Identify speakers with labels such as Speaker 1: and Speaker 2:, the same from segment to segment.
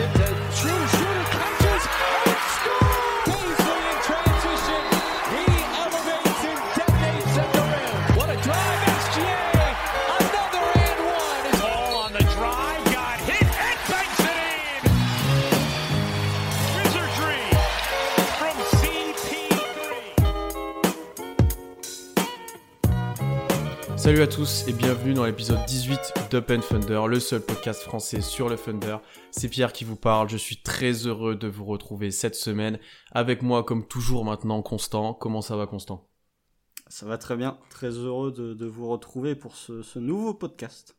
Speaker 1: it. Salut à tous et bienvenue dans l'épisode 18 d'Up Thunder, le seul podcast français sur le Thunder. C'est Pierre qui vous parle, je suis très heureux de vous retrouver cette semaine. Avec moi comme toujours maintenant Constant. Comment ça va Constant?
Speaker 2: Ça va très bien, très heureux de, vous retrouver pour ce, nouveau podcast.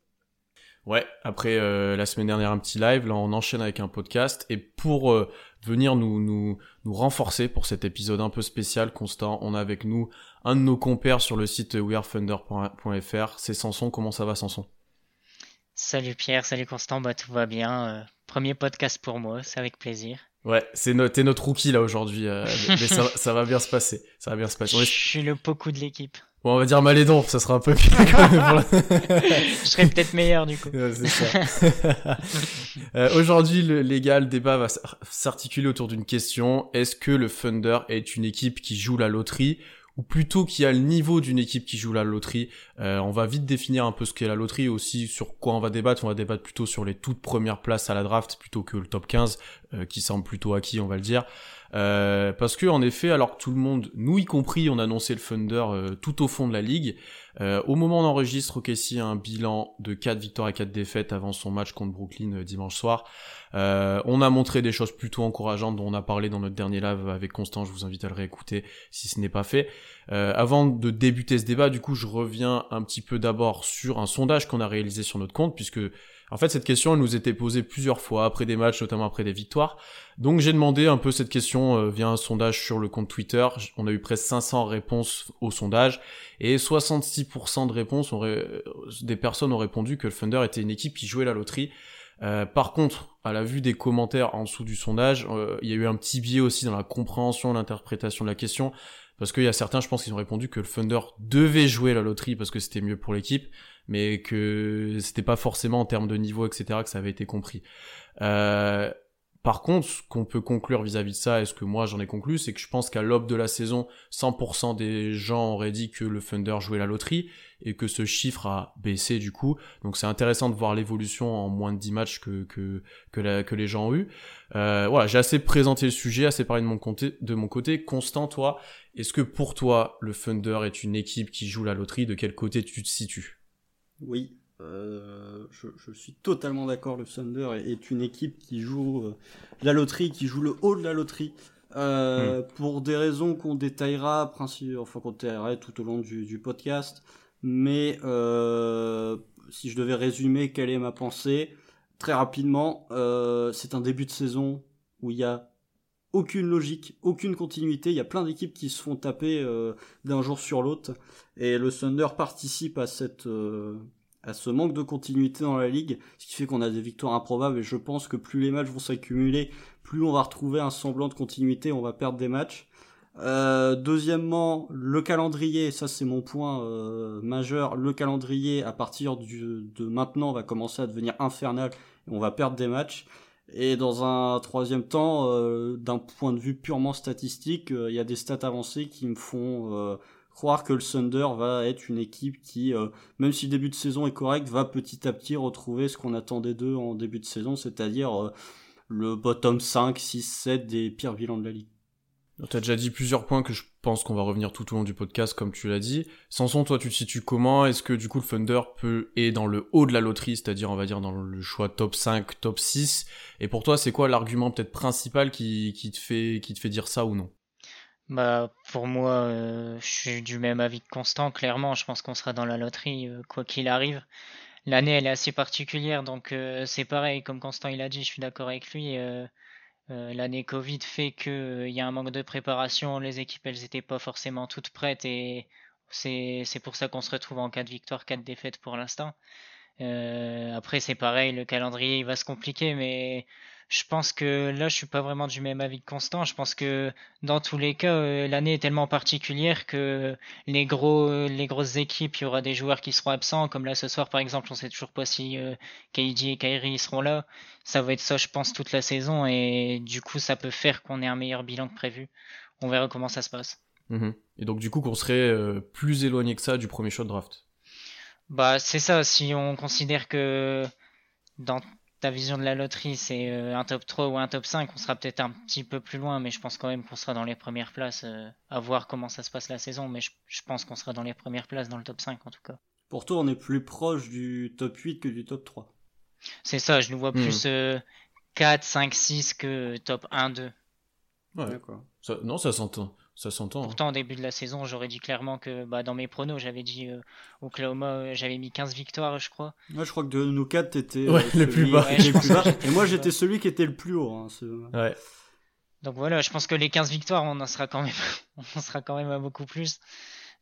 Speaker 1: Ouais, après euh, la semaine dernière un petit live, là on enchaîne avec un podcast et pour euh, venir nous, nous, nous renforcer pour cet épisode un peu spécial, Constant. On a avec nous un de nos compères sur le site wearefunder.fr. C'est Sanson. Comment ça va, Sanson
Speaker 3: Salut Pierre, salut Constant. Bah, tout va bien. Euh, premier podcast pour moi, c'est avec plaisir.
Speaker 1: Ouais, c'est t'es notre rookie là aujourd'hui, euh, mais ça, ça, va bien se passer. Ça va bien se passer.
Speaker 3: Je suis le beaucoup de l'équipe.
Speaker 1: Bon, on va dire Malédon, ça sera un peu
Speaker 3: mieux quand même. Je serais peut-être meilleur du coup.
Speaker 1: c'est ça. euh, Aujourd'hui, le légal débat va s'articuler autour d'une question. Est-ce que le Thunder est une équipe qui joue la loterie ou plutôt qui a le niveau d'une équipe qui joue la loterie. Euh, on va vite définir un peu ce qu'est la loterie aussi, sur quoi on va débattre. On va débattre plutôt sur les toutes premières places à la draft plutôt que le top 15, euh, qui semble plutôt acquis, on va le dire. Euh, parce que en effet, alors que tout le monde, nous y compris, on annonçait le Thunder tout au fond de la ligue. Au moment où on enregistre, OKC a un bilan de 4 victoires et 4 défaites avant son match contre Brooklyn dimanche soir. On a montré des choses plutôt encourageantes dont on a parlé dans notre dernier live avec Constant. Je vous invite à le réécouter si ce n'est pas fait. avant de débuter ce débat, du coup, je reviens un petit peu d'abord sur un sondage qu'on a réalisé sur notre compte, puisque en fait, cette question, elle nous était posée plusieurs fois après des matchs, notamment après des victoires. Donc j'ai demandé un peu cette question euh, via un sondage sur le compte Twitter. On a eu presque 500 réponses au sondage et 66% de réponses euh, des personnes ont répondu que le Thunder était une équipe qui jouait la loterie. Euh, par contre, à la vue des commentaires en dessous du sondage, il y a eu un petit biais aussi dans la compréhension, l'interprétation de la question, parce qu'il y a certains, je pense, qui ont répondu que le Thunder devait jouer la loterie parce que c'était mieux pour l'équipe mais que c'était pas forcément en termes de niveau, etc., que ça avait été compris. Euh, par contre, ce qu'on peut conclure vis-à-vis de ça, et ce que moi j'en ai conclu, c'est que je pense qu'à l'aube de la saison, 100% des gens auraient dit que le Thunder jouait la loterie, et que ce chiffre a baissé du coup. Donc c'est intéressant de voir l'évolution en moins de 10 matchs que, que, les gens ont eu. Euh, voilà, j'ai assez présenté le sujet, assez parlé de mon côté. De mon côté. Constant, toi, est-ce que pour toi, le Thunder est une équipe qui joue la loterie? De quel côté tu te situes?
Speaker 2: Oui, euh, je, suis totalement d'accord. Le Thunder est, une équipe qui joue euh, la loterie, qui joue le haut de la loterie. Euh, hmm. Pour des raisons qu'on détaillera, enfin qu'on détaillera tout au long du, podcast. Mais si je devais résumer quelle est ma pensée, très rapidement, c'est un début de saison où il y a aucune logique, aucune continuité. Il y a plein d'équipes qui se font taper euh, d'un jour sur l'autre. Et le Thunder participe à cette euh, à ce manque de continuité dans la ligue, ce qui fait qu'on a des victoires improbables. Et je pense que plus les matchs vont s'accumuler, plus on va retrouver un semblant de continuité, on va perdre des matchs. Euh, deuxièmement, le calendrier, ça c'est mon point majeur. Le calendrier à partir de maintenant va commencer à devenir infernal et on va perdre des matchs. Et dans un troisième temps, euh, d'un point de vue purement statistique, euh, il y a des stats avancées qui me font euh, croire que le Thunder va être une équipe qui, même si le début de saison est correct, va petit à petit retrouver ce qu'on attendait d'eux en début de saison, c'est-à-dire le bottom 5, 6, 7 des pires bilans de la ligue.
Speaker 1: Tu as déjà dit plusieurs points que je pense qu'on va revenir tout au long du podcast, comme tu l'as dit. Samson, toi, tu te situes comment? Est-ce que du coup le Thunder peut est dans le haut de la loterie, c'est-à-dire on va dire dans le choix top 5, top 6 Et pour toi, c'est quoi l'argument peut-être principal qui, te fait, qui te fait dire ça ou non?
Speaker 3: Bah, pour moi, euh, je suis du même avis que Constant. Clairement, je pense qu'on sera dans la loterie, euh, quoi qu'il arrive. L'année, elle est assez particulière, donc euh, c'est pareil, comme Constant il a dit, je suis d'accord avec lui. L'année Covid fait qu'il euh, y a un manque de préparation, les équipes elles étaient pas forcément toutes prêtes et c'est pour ça qu'on se retrouve en 4 victoires, 4 défaites pour l'instant. Après c'est pareil, le calendrier il va se compliquer mais je pense que là, je suis pas vraiment du même avis que Constant. Je pense que dans tous les cas, euh, l'année est tellement particulière que les gros, les grosses équipes, il y aura des joueurs qui seront absents. Comme là ce soir, par exemple, on sait toujours pas si euh, KD et Kyrie seront là. Ça va être ça, je pense, toute la saison et du coup, ça peut faire qu'on ait un meilleur bilan que prévu. On verra comment ça se passe.
Speaker 1: Mhm. Et donc du coup, qu'on serait euh, plus éloigné que ça du premier shot draft?
Speaker 3: Bah, c'est ça. Si on considère que dans ta vision de la loterie, c'est euh, un top 3 ou un top 5, on sera peut-être un petit peu plus loin, mais je pense quand même qu'on sera dans les premières places, euh, à voir comment ça se passe la saison, mais je, pense qu'on sera dans les premières places dans le top 5 en tout cas.
Speaker 2: Pour toi, on est plus proche du top 8 que du top 3.
Speaker 3: C'est ça, je nous vois plus 4, 5, 6 que top 1, 2.
Speaker 1: Ouais. D'accord. non, ça s'entend. Ça s'entend.
Speaker 3: Hein. Pourtant, au début de la saison, j'aurais dit clairement que bah, dans mes pronos, j'avais dit euh, Oklahoma, euh, j'avais mis 15 victoires, je crois.
Speaker 2: Moi, je crois que de nous quatre, t'étais
Speaker 1: ouais, euh, le plus bas.
Speaker 2: Et moi, j'étais celui qui était le plus haut. Hein,
Speaker 1: ouais.
Speaker 3: Donc voilà, je pense que les 15 victoires, on en sera quand même, on sera quand même à beaucoup plus.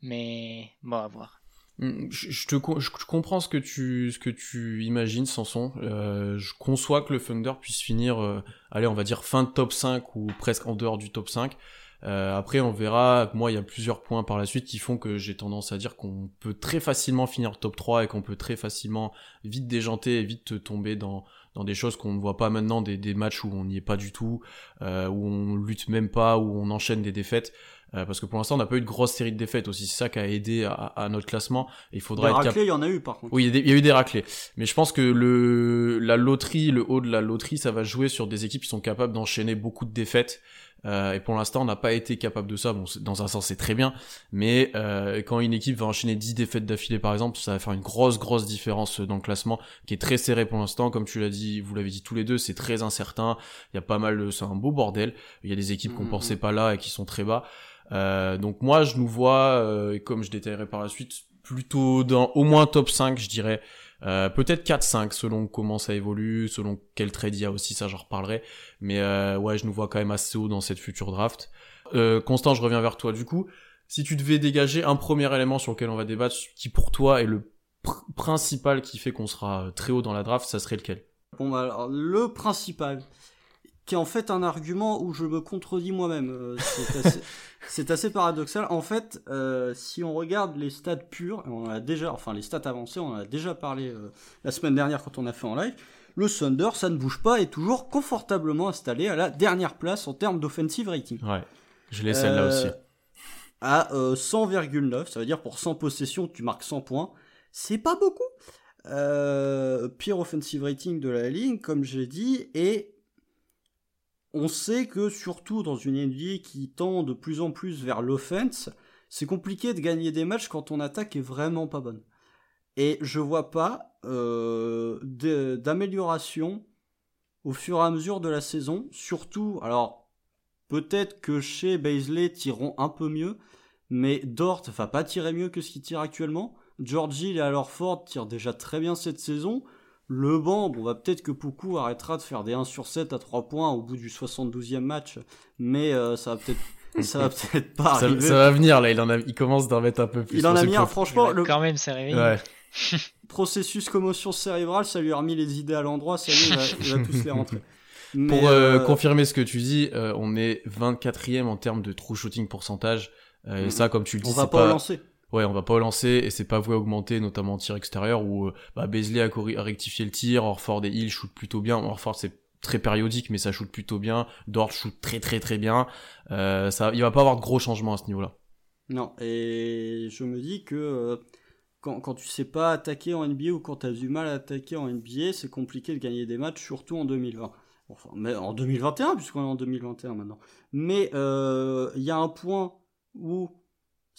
Speaker 3: Mais bon, à voir.
Speaker 1: Mm, je, te, je, comprends ce que tu, ce que tu imagines, Sanson. Euh, je conçois que le Thunder puisse finir, euh, allez, on va dire fin de top 5 ou presque en dehors du top 5. Euh, après, on verra. Moi, il y a plusieurs points par la suite qui font que j'ai tendance à dire qu'on peut très facilement finir top 3 et qu'on peut très facilement vite déjanter et vite tomber dans, dans des choses qu'on ne voit pas maintenant, des, des matchs où on n'y est pas du tout, euh, où on lutte même pas, où on enchaîne des défaites. Euh, parce que pour l'instant, on n'a pas eu de grosse série de défaites aussi. C'est ça qui a aidé à, à, notre classement. il faudra
Speaker 2: des raclés, il y en a eu par contre.
Speaker 1: Oui, il y, a eu des raclés. Mais je pense que le la loterie, le haut de la loterie, ça va jouer sur des équipes qui sont capables d'enchaîner beaucoup de défaites euh, et pour l'instant, on n'a pas été capable de ça. Bon, dans un sens, c'est très bien, mais euh, quand une équipe va enchaîner 10 défaites d'affilée, par exemple, ça va faire une grosse, grosse différence dans le classement, qui est très serré pour l'instant. Comme tu l'as dit, vous l'avez dit tous les deux, c'est très incertain. Il y a pas mal, c'est un beau bordel. Il y a des équipes qu'on mmh, pensait mmh. pas là et qui sont très bas. Euh, donc moi, je nous vois, euh, et comme je détaillerai par la suite, plutôt dans au moins top 5, je dirais. Euh, peut-être 4-5 selon comment ça évolue, selon quel trade il y a aussi, ça j'en reparlerai. Mais euh, ouais, je nous vois quand même assez haut dans cette future draft. Euh, Constant, je reviens vers toi du coup. Si tu devais dégager un premier élément sur lequel on va débattre, qui pour toi est le principal qui fait qu'on sera très haut dans la draft, ça serait lequel?
Speaker 2: Bon, bah, alors, le principal, qui est en fait un argument où je me contredis moi-même. Euh, c'est assez, paradoxal. En fait, euh, si on regarde les stats purs, on a déjà, enfin les stats avancées, on en a déjà parlé euh, la semaine dernière quand on a fait en live. Le Thunder, ça ne bouge pas, est toujours confortablement installé à la dernière place en termes d'offensive rating.
Speaker 1: Ouais, je l'ai celle-là aussi.
Speaker 2: À 100,9, ça veut dire pour 100 possessions, tu marques 100 points. C'est pas beaucoup. pire offensive rating de la ligne, comme j'ai dit, et on sait que surtout dans une NBA qui tend de plus en plus vers l'offense, c'est compliqué de gagner des matchs quand ton attaque est vraiment pas bonne. Et je vois pas euh, d'amélioration au fur et à mesure de la saison. Surtout, alors peut-être que chez Baisley tireront un peu mieux, mais Dort va pas tirer mieux que ce qu'il tire actuellement. Georgie et alors Ford tirent déjà très bien cette saison. Le banc, bon, va bah, peut-être que Poukou arrêtera de faire des 1 sur 7 à 3 points au bout du 72e match, mais euh, ça va peut-être ça va peut-être pas arriver.
Speaker 1: Ça va venir là, il en a, il commence d'en mettre un peu plus.
Speaker 2: Il en a mis un, franchement. Le...
Speaker 3: Quand même, c'est.
Speaker 1: Ouais.
Speaker 2: Processus commotion cérébrale, ça lui a remis les idées à l'endroit, ça y est, il va, tous les rentrer.
Speaker 1: Pour euh, euh, confirmer ce que tu dis, on est 24e en termes de true shooting pourcentage. et mm. ça, comme tu le dis,
Speaker 2: on va pas, pas... lancer
Speaker 1: ouais, on va pas lancer et c'est pas voué à augmenter, notamment en tir extérieur où euh, bah, a, rectifié le tir, Orford et Hill shoot plutôt bien. Orford c'est très périodique mais ça shoot plutôt bien. Dort shoot très très très bien. Euh, ça, il va pas avoir de gros changements à ce niveau-là.
Speaker 2: Non, et je me dis que euh, quand, quand tu sais pas attaquer en NBA ou quand tu as du mal à attaquer en NBA, c'est compliqué de gagner des matchs, surtout en 2020. Enfin, mais en 2021, puisqu'on est en 2021 maintenant. Mais il y a un point où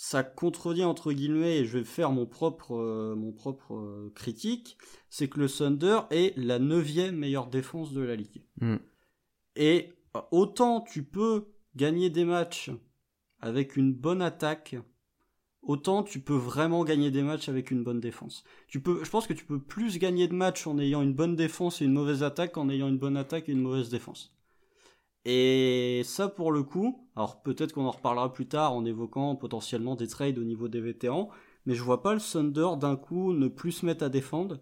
Speaker 2: ça contredit entre guillemets, et je vais faire mon propre, euh, mon propre euh, critique, c'est que le Thunder est la neuvième meilleure défense de la ligue.
Speaker 1: Hmm.
Speaker 2: Et euh, autant tu peux gagner des matchs avec une bonne attaque, autant tu peux vraiment gagner des matchs avec une bonne défense. Tu peux, je pense que tu peux plus gagner de matchs en ayant une bonne défense et une mauvaise attaque qu'en ayant une bonne attaque et une mauvaise défense. Et ça, pour le coup, alors peut-être qu'on en reparlera plus tard en évoquant potentiellement des trades au niveau des vétérans, mais je vois pas le Thunder d'un coup ne plus se mettre à défendre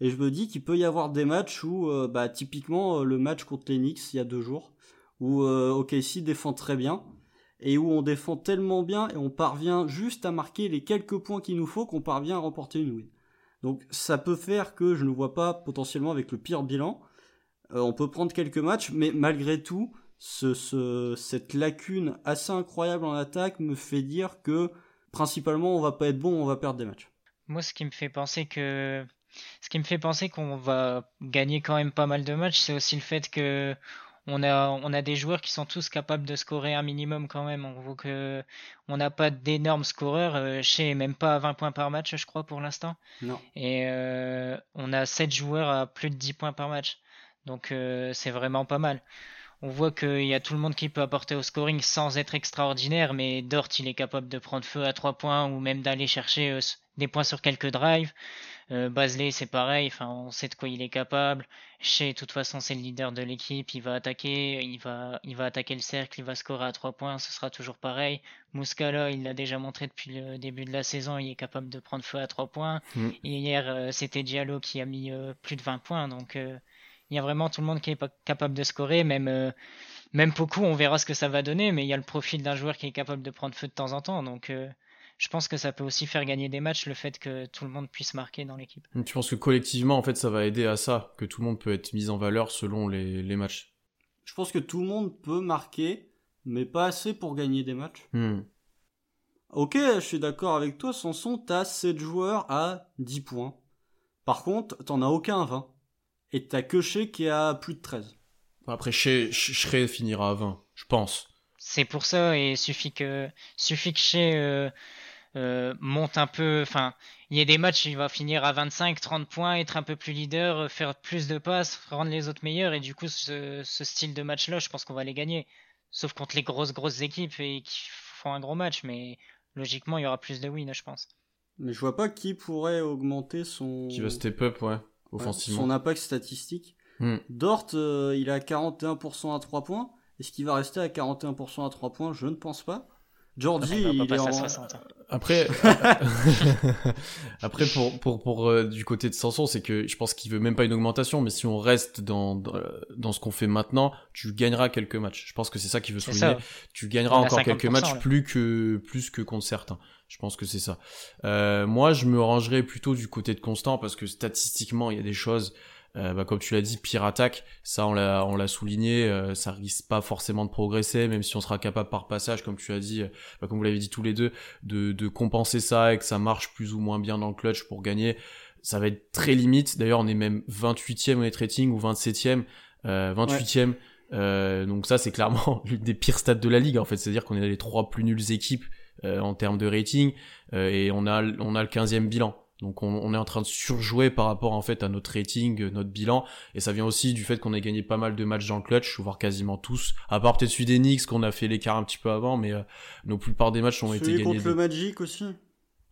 Speaker 2: Et je me dis qu'il peut y avoir des matchs où, euh, bah, typiquement, euh, le match contre les Knicks il y a deux jours, où euh, OKC défend très bien, et où on défend tellement bien et on parvient juste à marquer les quelques points qu'il nous faut qu'on parvient à remporter une win. Donc ça peut faire que je ne vois pas potentiellement avec le pire bilan. on peut prendre quelques matchs, mais malgré tout, ce, cette lacune assez incroyable en attaque me fait dire que principalement on va pas être bon, on va perdre des matchs.
Speaker 3: Moi, ce qui me fait penser que ce qui me fait penser qu'on va gagner quand même pas mal de matchs, c'est aussi le fait que on a, on a des joueurs qui sont tous capables de scorer un minimum quand même. On voit que on n'a pas d'énormes scoreurs. Euh, chez même pas à 20 points par match, je crois, pour l'instant.
Speaker 2: Non.
Speaker 3: Et euh, on a 7 joueurs à plus de 10 points par match. Donc euh, c'est vraiment pas mal. On voit qu'il y a tout le monde qui peut apporter au scoring sans être extraordinaire, mais Dort, il est capable de prendre feu à 3 points ou même d'aller chercher des points sur quelques drives. Euh, Basley, c'est pareil, enfin, on sait de quoi il est capable. Chez, de toute façon, c'est le leader de l'équipe, il va attaquer, il va, il va attaquer le cercle, il va scorer à 3 points, ce sera toujours pareil. Muscala, il l'a déjà montré depuis le début de la saison, il est capable de prendre feu à 3 points. Mm. hier, euh, c'était Diallo qui a mis euh, plus de 20 points, donc il y a vraiment tout le monde qui est capable de scorer, même, même beaucoup, on verra ce que ça va donner, mais il y a le profil d'un joueur qui est capable de prendre feu de temps en temps, donc je pense que ça peut aussi faire gagner des matchs le fait que tout le monde puisse marquer dans l'équipe.
Speaker 1: Tu penses que collectivement, en fait, ça va aider à ça, que tout le monde peut être mis en valeur selon les, les matchs?
Speaker 2: Je pense que tout le monde peut marquer, mais pas assez pour gagner des matchs. Hmm. Ok, je suis d'accord avec toi, Sanson, t'as 7 joueurs à 10 points. Par contre, t'en as aucun à 20. Et t'as que Shea qui a plus de 13.
Speaker 1: Après, Shea, finira à 20, je pense.
Speaker 3: C'est pour ça, et suffit que, suffit que Shea euh, euh, monte un peu. Enfin, il y a des matchs, il va finir à 25, 30 points, être un peu plus leader, faire plus de passes, rendre les autres meilleurs. Et du coup, ce, style de match-là, je pense qu'on va les gagner. Sauf contre les grosses, grosses équipes et qui font un gros match. Mais logiquement, il y aura plus de wins, je pense.
Speaker 2: Mais je vois pas qui pourrait augmenter son.
Speaker 1: Qui va step up, ouais, offensivement.
Speaker 2: son impact statistique. Hmm. Dort, euh, il a 41% à 3 points. Est-ce qu'il va rester à 41% à 3 points? Je ne pense pas. Jordi, il, est en...
Speaker 1: Après, après pour pour pour euh, du côté de Sanson, c'est que je pense qu'il veut même pas une augmentation, mais si on reste dans dans, ce qu'on fait maintenant, tu gagneras quelques matchs. Je pense que c'est ça qu'il veut souligner. Tu gagneras encore quelques matchs plus que plus que contre certains. Je pense que c'est ça. Euh, moi, je me rangerais plutôt du côté de Constant parce que statistiquement, il y a des choses euh, bah, comme tu l'as dit, pire attaque, ça on l'a on l'a souligné, euh, ça risque pas forcément de progresser, même si on sera capable par passage, comme tu as dit, euh, bah, comme vous l'avez dit tous les deux, de, de compenser ça et que ça marche plus ou moins bien dans le clutch pour gagner. Ça va être très limite. D'ailleurs, on est même 28e au net rating ou 27e, 28e. donc ça, c'est clairement l'une des pires stats de la ligue. En fait, c'est-à-dire qu'on est les trois plus nulles équipes en termes de rating et on a on a le 15e bilan. Donc on, est en train de surjouer par rapport en fait à notre rating, euh, notre bilan, et ça vient aussi du fait qu'on a gagné pas mal de matchs dans le clutch, voire quasiment tous, à part peut-être celui des Knicks qu'on a fait l'écart un petit peu avant, mais euh, nos plupart des matchs ont été gagnés.
Speaker 2: contre le Magic aussi?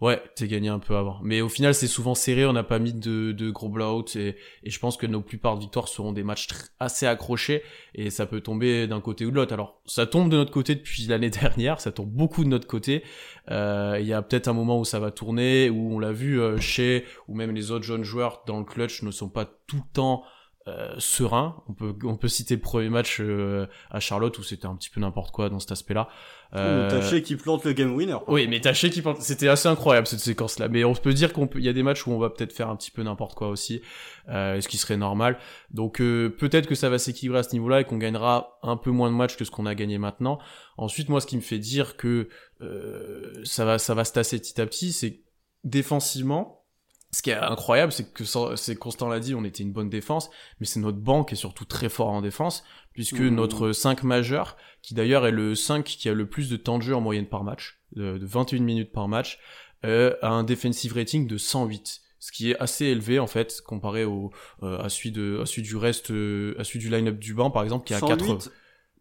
Speaker 1: Ouais, t'es gagné un peu avant. Mais au final, c'est souvent serré, on n'a pas mis de, gros blowouts et, et je pense que nos plupart de victoires seront des matchs assez accrochés et ça peut tomber d'un côté ou de l'autre. Alors, ça tombe de notre côté depuis l'année dernière, ça tombe beaucoup de notre côté. Euh, il y a peut-être un moment où ça va tourner, où on l'a vu euh, chez, ou même les autres jeunes joueurs dans le clutch ne sont pas tout le temps euh, serein. On peut on peut citer le premier match à Charlotte où c'était un petit peu n'importe quoi dans cet aspect-là.
Speaker 2: Euh... Taché qui plante le game winner.
Speaker 1: Oui, mais Taché qui plante, c'était assez incroyable cette séquence-là. Mais on peut dire qu'on peut, il y a des matchs où on va peut-être faire un petit peu n'importe quoi aussi, euh, ce qui serait normal. Donc euh, peut-être que ça va s'équilibrer à ce niveau-là et qu'on gagnera un peu moins de matchs que ce qu'on a gagné maintenant. Ensuite, moi, ce qui me fait dire que ça va ça va se tasser petit à petit, c'est défensivement ce qui est incroyable, c'est que c'est Constant l'a dit, on était une bonne défense, mais c'est notre banque qui est surtout très fort en défense, puisque mmh. notre 5 majeur, qui d'ailleurs est le 5 qui a le plus de temps de jeu en moyenne par match, de, 21 minutes par match, euh, a un defensive rating de 108 ce qui est assez élevé en fait comparé au euh, à celui de à celui du reste euh, à celui du line-up du banc par exemple qui a 4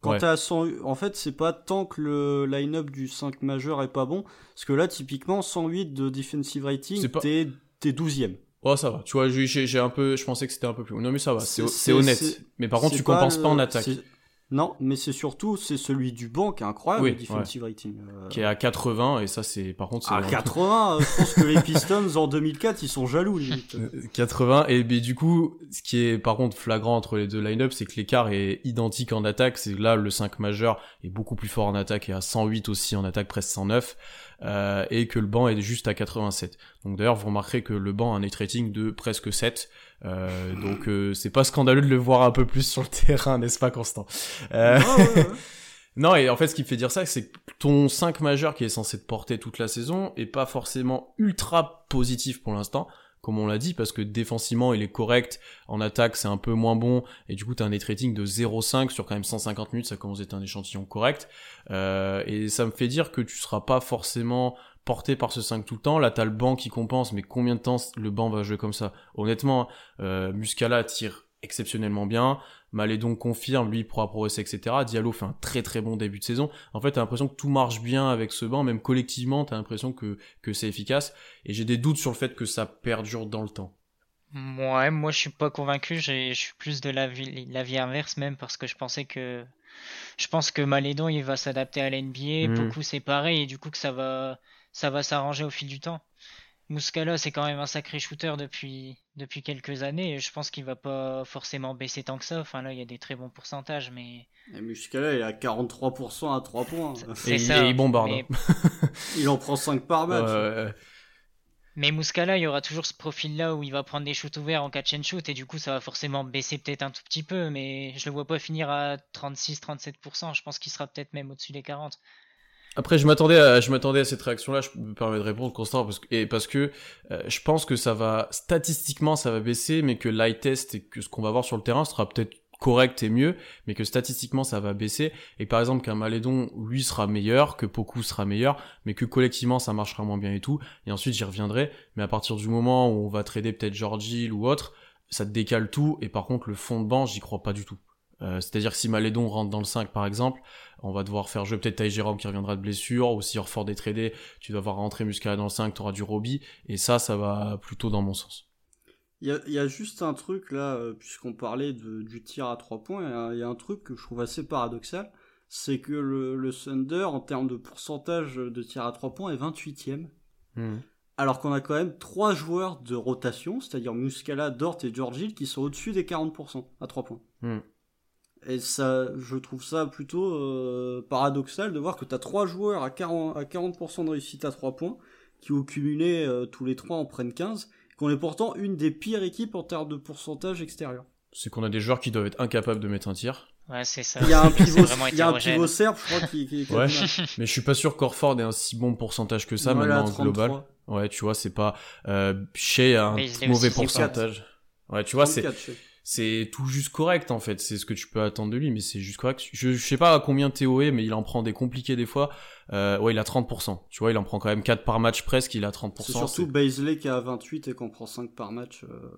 Speaker 2: quand t'as 100 en fait c'est pas tant que le line-up du 5 majeur est pas bon parce que là typiquement 108 de defensive rating t'es t'es 12ème.
Speaker 1: Oh, ça va. Tu vois, j'ai un peu, je pensais que c'était un peu plus. Non, mais ça va. C'est honnête. Mais par contre, tu compenses pas en attaque.
Speaker 2: Non, mais c'est surtout c'est celui du banc qui est incroyable, le defensive rating.
Speaker 1: Euh. Qui est à 80 et ça c'est par contre.
Speaker 2: À 80, je pense que les Pistons en 2004 ils sont jaloux.
Speaker 1: 80 et mais du coup ce qui est par contre flagrant entre les deux line-up c'est que l'écart est identique en attaque. C'est là le 5 majeur est beaucoup plus fort en attaque et à 108 aussi en attaque presque 109 euh, et que le banc est juste à 87. Donc d'ailleurs vous remarquerez que le banc a un net rating de presque 7 euh, donc euh, c'est pas scandaleux de le voir un peu plus sur le terrain, n'est-ce pas Constant? Euh... Non, et en fait ce qui me fait dire ça, c'est que ton 5 majeur qui est censé te porter toute la saison est pas forcément ultra positif pour l'instant, comme on l'a dit, parce que défensivement il est correct, en attaque c'est un peu moins bon, et du coup t'as un net rating de 0,5 sur quand même 150 minutes, ça commence à être un échantillon correct, euh, et ça me fait dire que tu seras pas forcément porté par ce 5 tout le temps. Là, t'as le banc qui compense, mais combien de temps le banc va jouer comme ça? Honnêtement, euh, Muscala tire exceptionnellement bien. Malédon confirme, lui pourra progresser, etc. Diallo fait un très très bon début de saison. En fait, t'as l'impression que tout marche bien avec ce banc, même collectivement, t'as l'impression que, que c'est efficace. Et j'ai des doutes sur le fait que ça perdure dans le temps.
Speaker 3: Ouais, moi je suis pas convaincu, je suis plus de l'avis vie inverse même parce que je pensais que je pense que Malédon il va s'adapter à l'NBA, mmh. beaucoup c'est pareil et du coup que ça va ça va s'arranger au fil du temps. Muscala, c'est quand même un sacré shooter depuis, depuis quelques années et je pense qu'il va pas forcément baisser tant que ça. Enfin là, il y a des très bons pourcentages, mais.
Speaker 2: Et Muscala, il est à 43% à 3 points.
Speaker 3: C'est ça.
Speaker 1: Et il bombarde.
Speaker 2: il en prend 5 par match.
Speaker 3: Mais Muscala, il y aura toujours ce profil-là où il va prendre des shoots ouverts en catch and shoot et du coup, ça va forcément baisser peut-être un tout petit peu, mais je le vois pas finir à 36-37%. Je pense qu'il sera peut-être même au-dessus des 40.
Speaker 1: Après, je m'attendais à, cette réaction-là. Je me permets de répondre, Constant, parce que, et parce que euh, je pense que ça va statistiquement, ça va baisser, mais que l'eye test et que ce qu'on va voir sur le terrain sera peut-être correct et mieux, mais que statistiquement ça va baisser. Et par exemple qu'un Malédon, lui, sera meilleur, que Poku sera meilleur, mais que collectivement ça marchera moins bien et tout. Et ensuite j'y reviendrai. Mais à partir du moment où on va trader peut-être George ou autre, ça décale tout. Et par contre le fond de banc, j'y crois pas du tout. Euh, c'est-à-dire que si Malédon rentre dans le 5 par exemple, on va devoir faire jouer peut-être Ty Jérôme qui reviendra de blessure, ou si Orford est tradé, tu dois avoir rentrer Muscala dans le 5, tu auras du Roby, et ça, ça va plutôt dans mon sens.
Speaker 2: Il y a, juste un truc là, euh, puisqu'on parlait du tir à 3 points, il y, a un truc que je trouve assez paradoxal, c'est que le, Thunder, en termes de pourcentage de tir à 3 points, est 28ème. Hmm. Alors qu'on a quand même 3 joueurs de rotation, c'est-à-dire Muscala, Dort et George Hill, qui sont au-dessus des 40% à 3 points. Hmm. Et ça, je trouve ça plutôt euh, paradoxal de voir que tu as trois joueurs à 40%, à 40 de réussite à 3 points, qui au cumulé euh, tous les trois en prennent 15, qu'on est pourtant une des pires équipes en termes de pourcentage extérieur.
Speaker 1: C'est qu'on a des joueurs qui doivent être incapables de mettre un tir.
Speaker 3: Ouais, c'est ça.
Speaker 2: Il y a un pivot, il y a un pivot serbe, je crois, qui, qui,
Speaker 1: Ouais, mais je suis pas sûr qu'Orford ait un si bon pourcentage que ça maintenant en global. Ouais, tu vois, c'est pas euh, Shea a un mauvais pourcentage. Ouais, tu vois, c'est c'est tout juste correct en fait. C'est ce que tu peux attendre de lui, mais c'est juste correct. Je, je sais pas à combien Théo est, mais il en prend des compliqués des fois. Euh, ouais, il a 30%. Tu vois, il en prend quand même 4 par match presque, il a 30%. C'est
Speaker 2: surtout Baisley qui a 28 et qu'on prend 5 par match. Euh...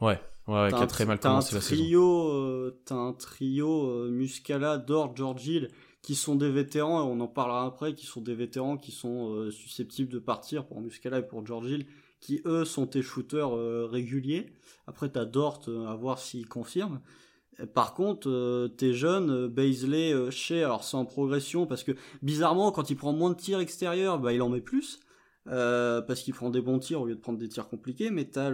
Speaker 1: Ouais, ouais, qui a très mal commencé la
Speaker 2: saison. Euh, t'as un trio euh, Muscala, Dort, George Hill qui sont des vétérans, et on en parlera après, qui sont des vétérans qui sont susceptibles de partir pour Muscala et pour George Hill qui eux sont tes shooters euh, réguliers. Après, tu as Dort euh, à voir s'il confirme. Par contre, euh, tes jeunes, Baisley, Shea, alors c'est en progression parce que bizarrement, quand il prend moins de tirs extérieurs, bah, il en met plus. parce qu'il prend des bons tirs au lieu de prendre des tirs compliqués. Mais t'as.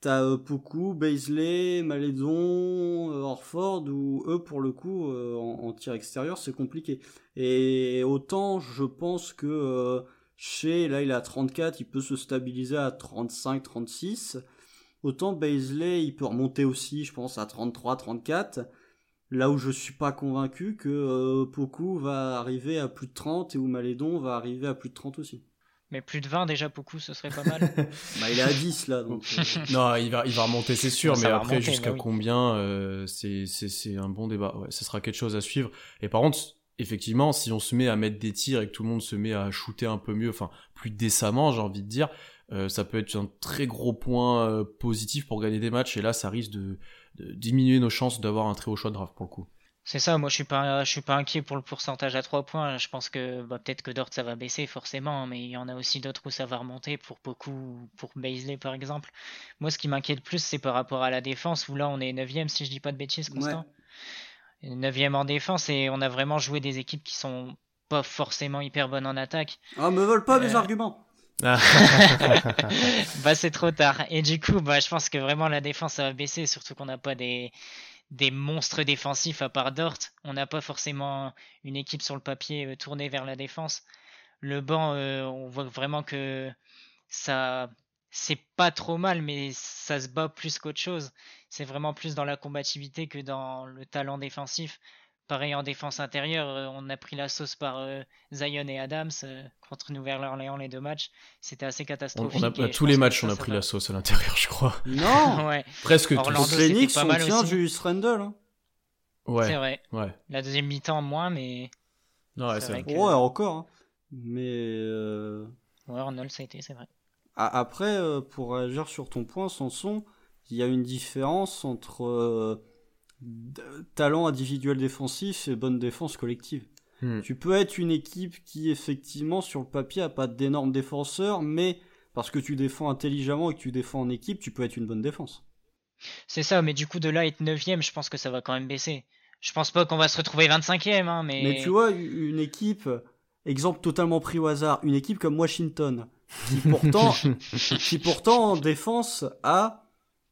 Speaker 2: T'as Poku, Baisley, Malédon, Orford, où eux, pour le coup, en tir extérieur, c'est compliqué. Et autant, je pense que chez, là, il est à 34, il peut se stabiliser à 35, 36. Autant Baisley, il peut remonter aussi, je pense, à 33, 34. Là où je suis pas convaincu que euh, Poku va arriver à plus de 30 et où Malédon va arriver à plus de 30 aussi.
Speaker 3: Mais plus de 20 déjà, Poku, ce serait pas mal.
Speaker 2: bah, il est à 10 là. Donc, euh.
Speaker 1: non, il va, il va remonter, c'est sûr, mais après, jusqu'à combien, euh, c'est, c'est, un bon débat. Ouais, ce sera quelque chose à suivre. Et par contre, effectivement, si on se met à mettre des tirs et que tout le monde se met à shooter un peu mieux, enfin plus décemment, j'ai envie de dire, euh, ça peut être un très gros point euh, positif pour gagner des matchs. Et là, ça risque de, diminuer nos chances d'avoir un très haut choix de draft pour le coup.
Speaker 3: C'est ça, moi je suis pas je suis pas inquiet pour le pourcentage à 3 points. Je pense que bah, peut-être que Dort ça va baisser forcément, mais il y en a aussi d'autres où ça va remonter pour beaucoup pour Baisley par exemple. Moi ce qui m'inquiète plus c'est par rapport à la défense où là on est 9ème si je dis pas de bêtises Constant. Neuvième en défense et on a vraiment joué des équipes qui sont pas forcément hyper bonnes en attaque.
Speaker 2: Ah, me vole pas mes arguments.
Speaker 3: bah c'est trop tard. Et du coup, bah je pense que vraiment la défense ça va baisser, surtout qu'on n'a pas des des monstres défensifs à part Dort. On n'a pas forcément une équipe sur le papier tournée vers la défense. Le banc, on voit vraiment que ça c'est pas trop mal, mais ça se bat plus qu'autre chose. C'est vraiment plus dans la combativité que dans le talent défensif. Pareil en défense intérieure, euh, on a pris la sauce par euh, Zion et Adams euh, contre Nouvelle-Orléans les deux matchs. C'était assez catastrophique.
Speaker 1: On, a, tous les matchs, on a pris la sauce à l'intérieur, je crois.
Speaker 2: Non
Speaker 3: ouais.
Speaker 1: Presque
Speaker 3: Orlando,
Speaker 1: tous.
Speaker 2: Phoenix, on tient
Speaker 3: aussi.
Speaker 2: Julius Randle. Hein.
Speaker 1: Ouais.
Speaker 3: C'est vrai.
Speaker 1: Ouais.
Speaker 3: La deuxième mi-temps moins, mais
Speaker 1: Non, ouais,
Speaker 3: C'est vrai
Speaker 1: vrai.
Speaker 3: que-
Speaker 2: Ouais, encore. hein. Mais euh,
Speaker 3: ouais, Arnold ça a été, c'est vrai.
Speaker 2: après, euh, pour réagir sur ton point, Sanson, il y a une différence entre euh, talent individuel défensif et bonne défense collective.
Speaker 1: Hmm.
Speaker 2: Tu peux être une équipe qui, effectivement, sur le papier, a pas d'énormes défenseurs, mais parce que tu défends intelligemment et que tu défends en équipe, tu peux être une bonne défense.
Speaker 3: C'est ça, mais du coup de là être neuvième, je pense que ça va quand même baisser. Je pense pas qu'on va se retrouver 25ème, hein, mais...
Speaker 2: Mais tu vois, une équipe, exemple totalement pris au hasard, une équipe comme Washington, qui pourtant, qui pourtant en défense a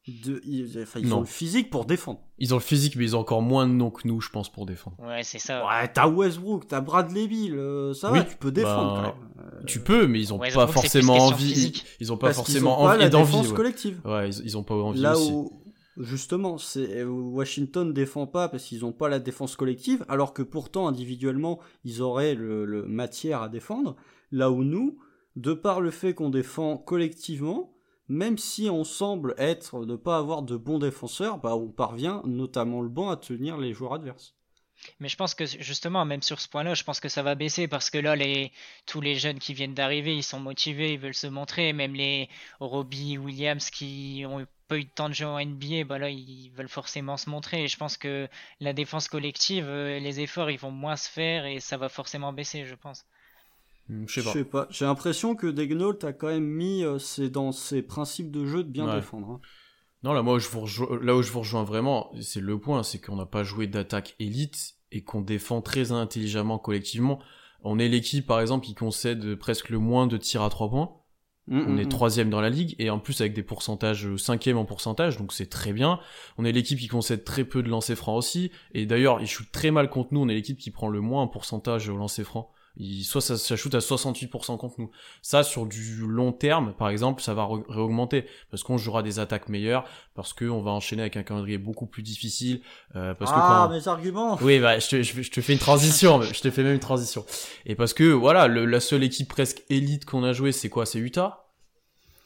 Speaker 2: de, ils, enfin, ils
Speaker 1: Non.
Speaker 2: ont le physique pour défendre.
Speaker 1: Ils ont le physique, mais ils ont encore moins de noms que nous, je pense, pour défendre.
Speaker 3: Ouais, c'est ça.
Speaker 2: Ouais, t'as Westbrook, t'as Bradley Bill, euh, ça va,
Speaker 1: Oui,
Speaker 2: tu peux défendre
Speaker 1: bah,
Speaker 2: quand même. Euh,
Speaker 1: Tu peux, mais ils ont
Speaker 3: Westbrook,
Speaker 1: pas forcément envie. Ils,
Speaker 3: physique.
Speaker 1: ils ont pas
Speaker 2: parce
Speaker 1: forcément
Speaker 2: ont pas
Speaker 1: envie d'envie.
Speaker 2: défense
Speaker 1: Ouais.
Speaker 2: collective.
Speaker 1: Ouais, ils, ils ont pas envie
Speaker 2: Là
Speaker 1: aussi.
Speaker 2: où, justement, c'est euh, Washington défend pas parce qu'ils ont pas la défense collective, alors que pourtant individuellement ils auraient le, le matière à défendre. Là où nous, de par le fait qu'on défend collectivement, même si on semble être ne pas avoir de bons défenseurs, bah on parvient, notamment le banc, à tenir les joueurs adverses.
Speaker 3: Mais je pense que justement, même sur ce point-là, je pense que ça va baisser parce que là, les, tous les jeunes qui viennent d'arriver, ils sont motivés, ils veulent se montrer. Même les Robbie Williams qui ont pas eu de temps de jeu en NBA, bah là, ils veulent forcément se montrer. Et je pense que la défense collective, euh, les efforts, ils vont moins se faire et ça va forcément baisser, je pense.
Speaker 1: Hmm, Je sais pas.
Speaker 2: J'ai l'impression que Degnault a quand même mis euh, c'est dans ses principes de jeu de bien
Speaker 1: Ouais.
Speaker 2: défendre. hein.
Speaker 1: Non, là, moi, où je vous rejoins, là où je vous rejoins vraiment, c'est le point, c'est qu'on n'a pas joué d'attaque élite et qu'on défend très intelligemment collectivement. On est l'équipe, par exemple, qui concède presque le moins de tirs à trois points.
Speaker 2: Mm,
Speaker 1: On
Speaker 2: mm,
Speaker 1: est
Speaker 2: mm.
Speaker 1: troisième dans la ligue et en plus avec des pourcentages euh, cinquième en pourcentage, donc c'est très bien. On est l'équipe qui concède très peu de lancers francs aussi. Et d'ailleurs, ils shootent très mal contre nous. On est l'équipe qui prend le moins en pourcentage au lancer franc. Il, soit ça, ça shoot à 68% contre nous. Ça, sur du long terme, par exemple, ça va réaugmenter parce qu'on jouera des attaques meilleures, parce qu'on va enchaîner avec un calendrier beaucoup plus difficile, euh, parce que
Speaker 2: ah,
Speaker 1: quand...
Speaker 2: mes arguments
Speaker 1: Oui, bah, je te, je, je te fais une transition, je te fais même une transition. Et parce que, voilà, le- la seule équipe presque élite qu'on a joué, c'est quoi? C'est Utah?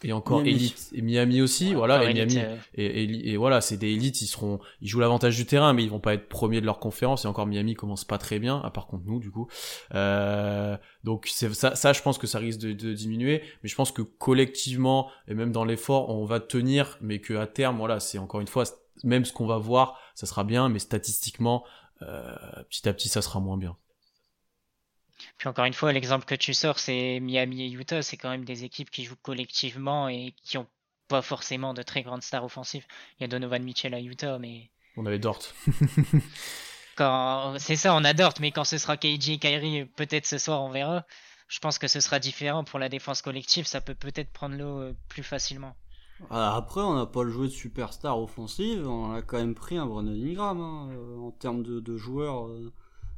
Speaker 1: Et encore
Speaker 2: Miami.
Speaker 1: élite. Et Miami aussi,
Speaker 3: Ouais,
Speaker 1: voilà, et Miami.
Speaker 3: euh,
Speaker 1: Et, et, et voilà, c'est des élites, ils seront, ils jouent l'avantage du terrain, mais ils vont pas être premiers de leur conférence. Et encore Miami commence pas très bien, à part contre nous, du coup. Euh, donc c'est ça, ça, je pense que ça risque de, de diminuer. Mais je pense que collectivement et même dans l'effort, on va tenir, mais que à terme, voilà, c'est encore une fois, même ce qu'on va voir, ça sera bien, mais statistiquement, euh, petit à petit, ça sera moins bien.
Speaker 3: Puis encore une fois, l'exemple que tu sors, c'est Miami et Utah, c'est quand même des équipes qui jouent collectivement et qui ont pas forcément de très grandes stars offensives. Il y a Donovan Mitchell à Utah, mais
Speaker 1: On avait Dort.
Speaker 3: quand c'est ça, on adore, mais quand ce sera KJ et Kyrie, peut-être ce soir, on verra. Je pense que ce sera différent pour la défense collective, ça peut peut-être prendre l'eau euh, plus facilement.
Speaker 2: Ah, Après, on n'a pas le jouet de superstar offensive, on a quand même pris un Brandon Ingram hein, euh, en termes de, de joueurs euh,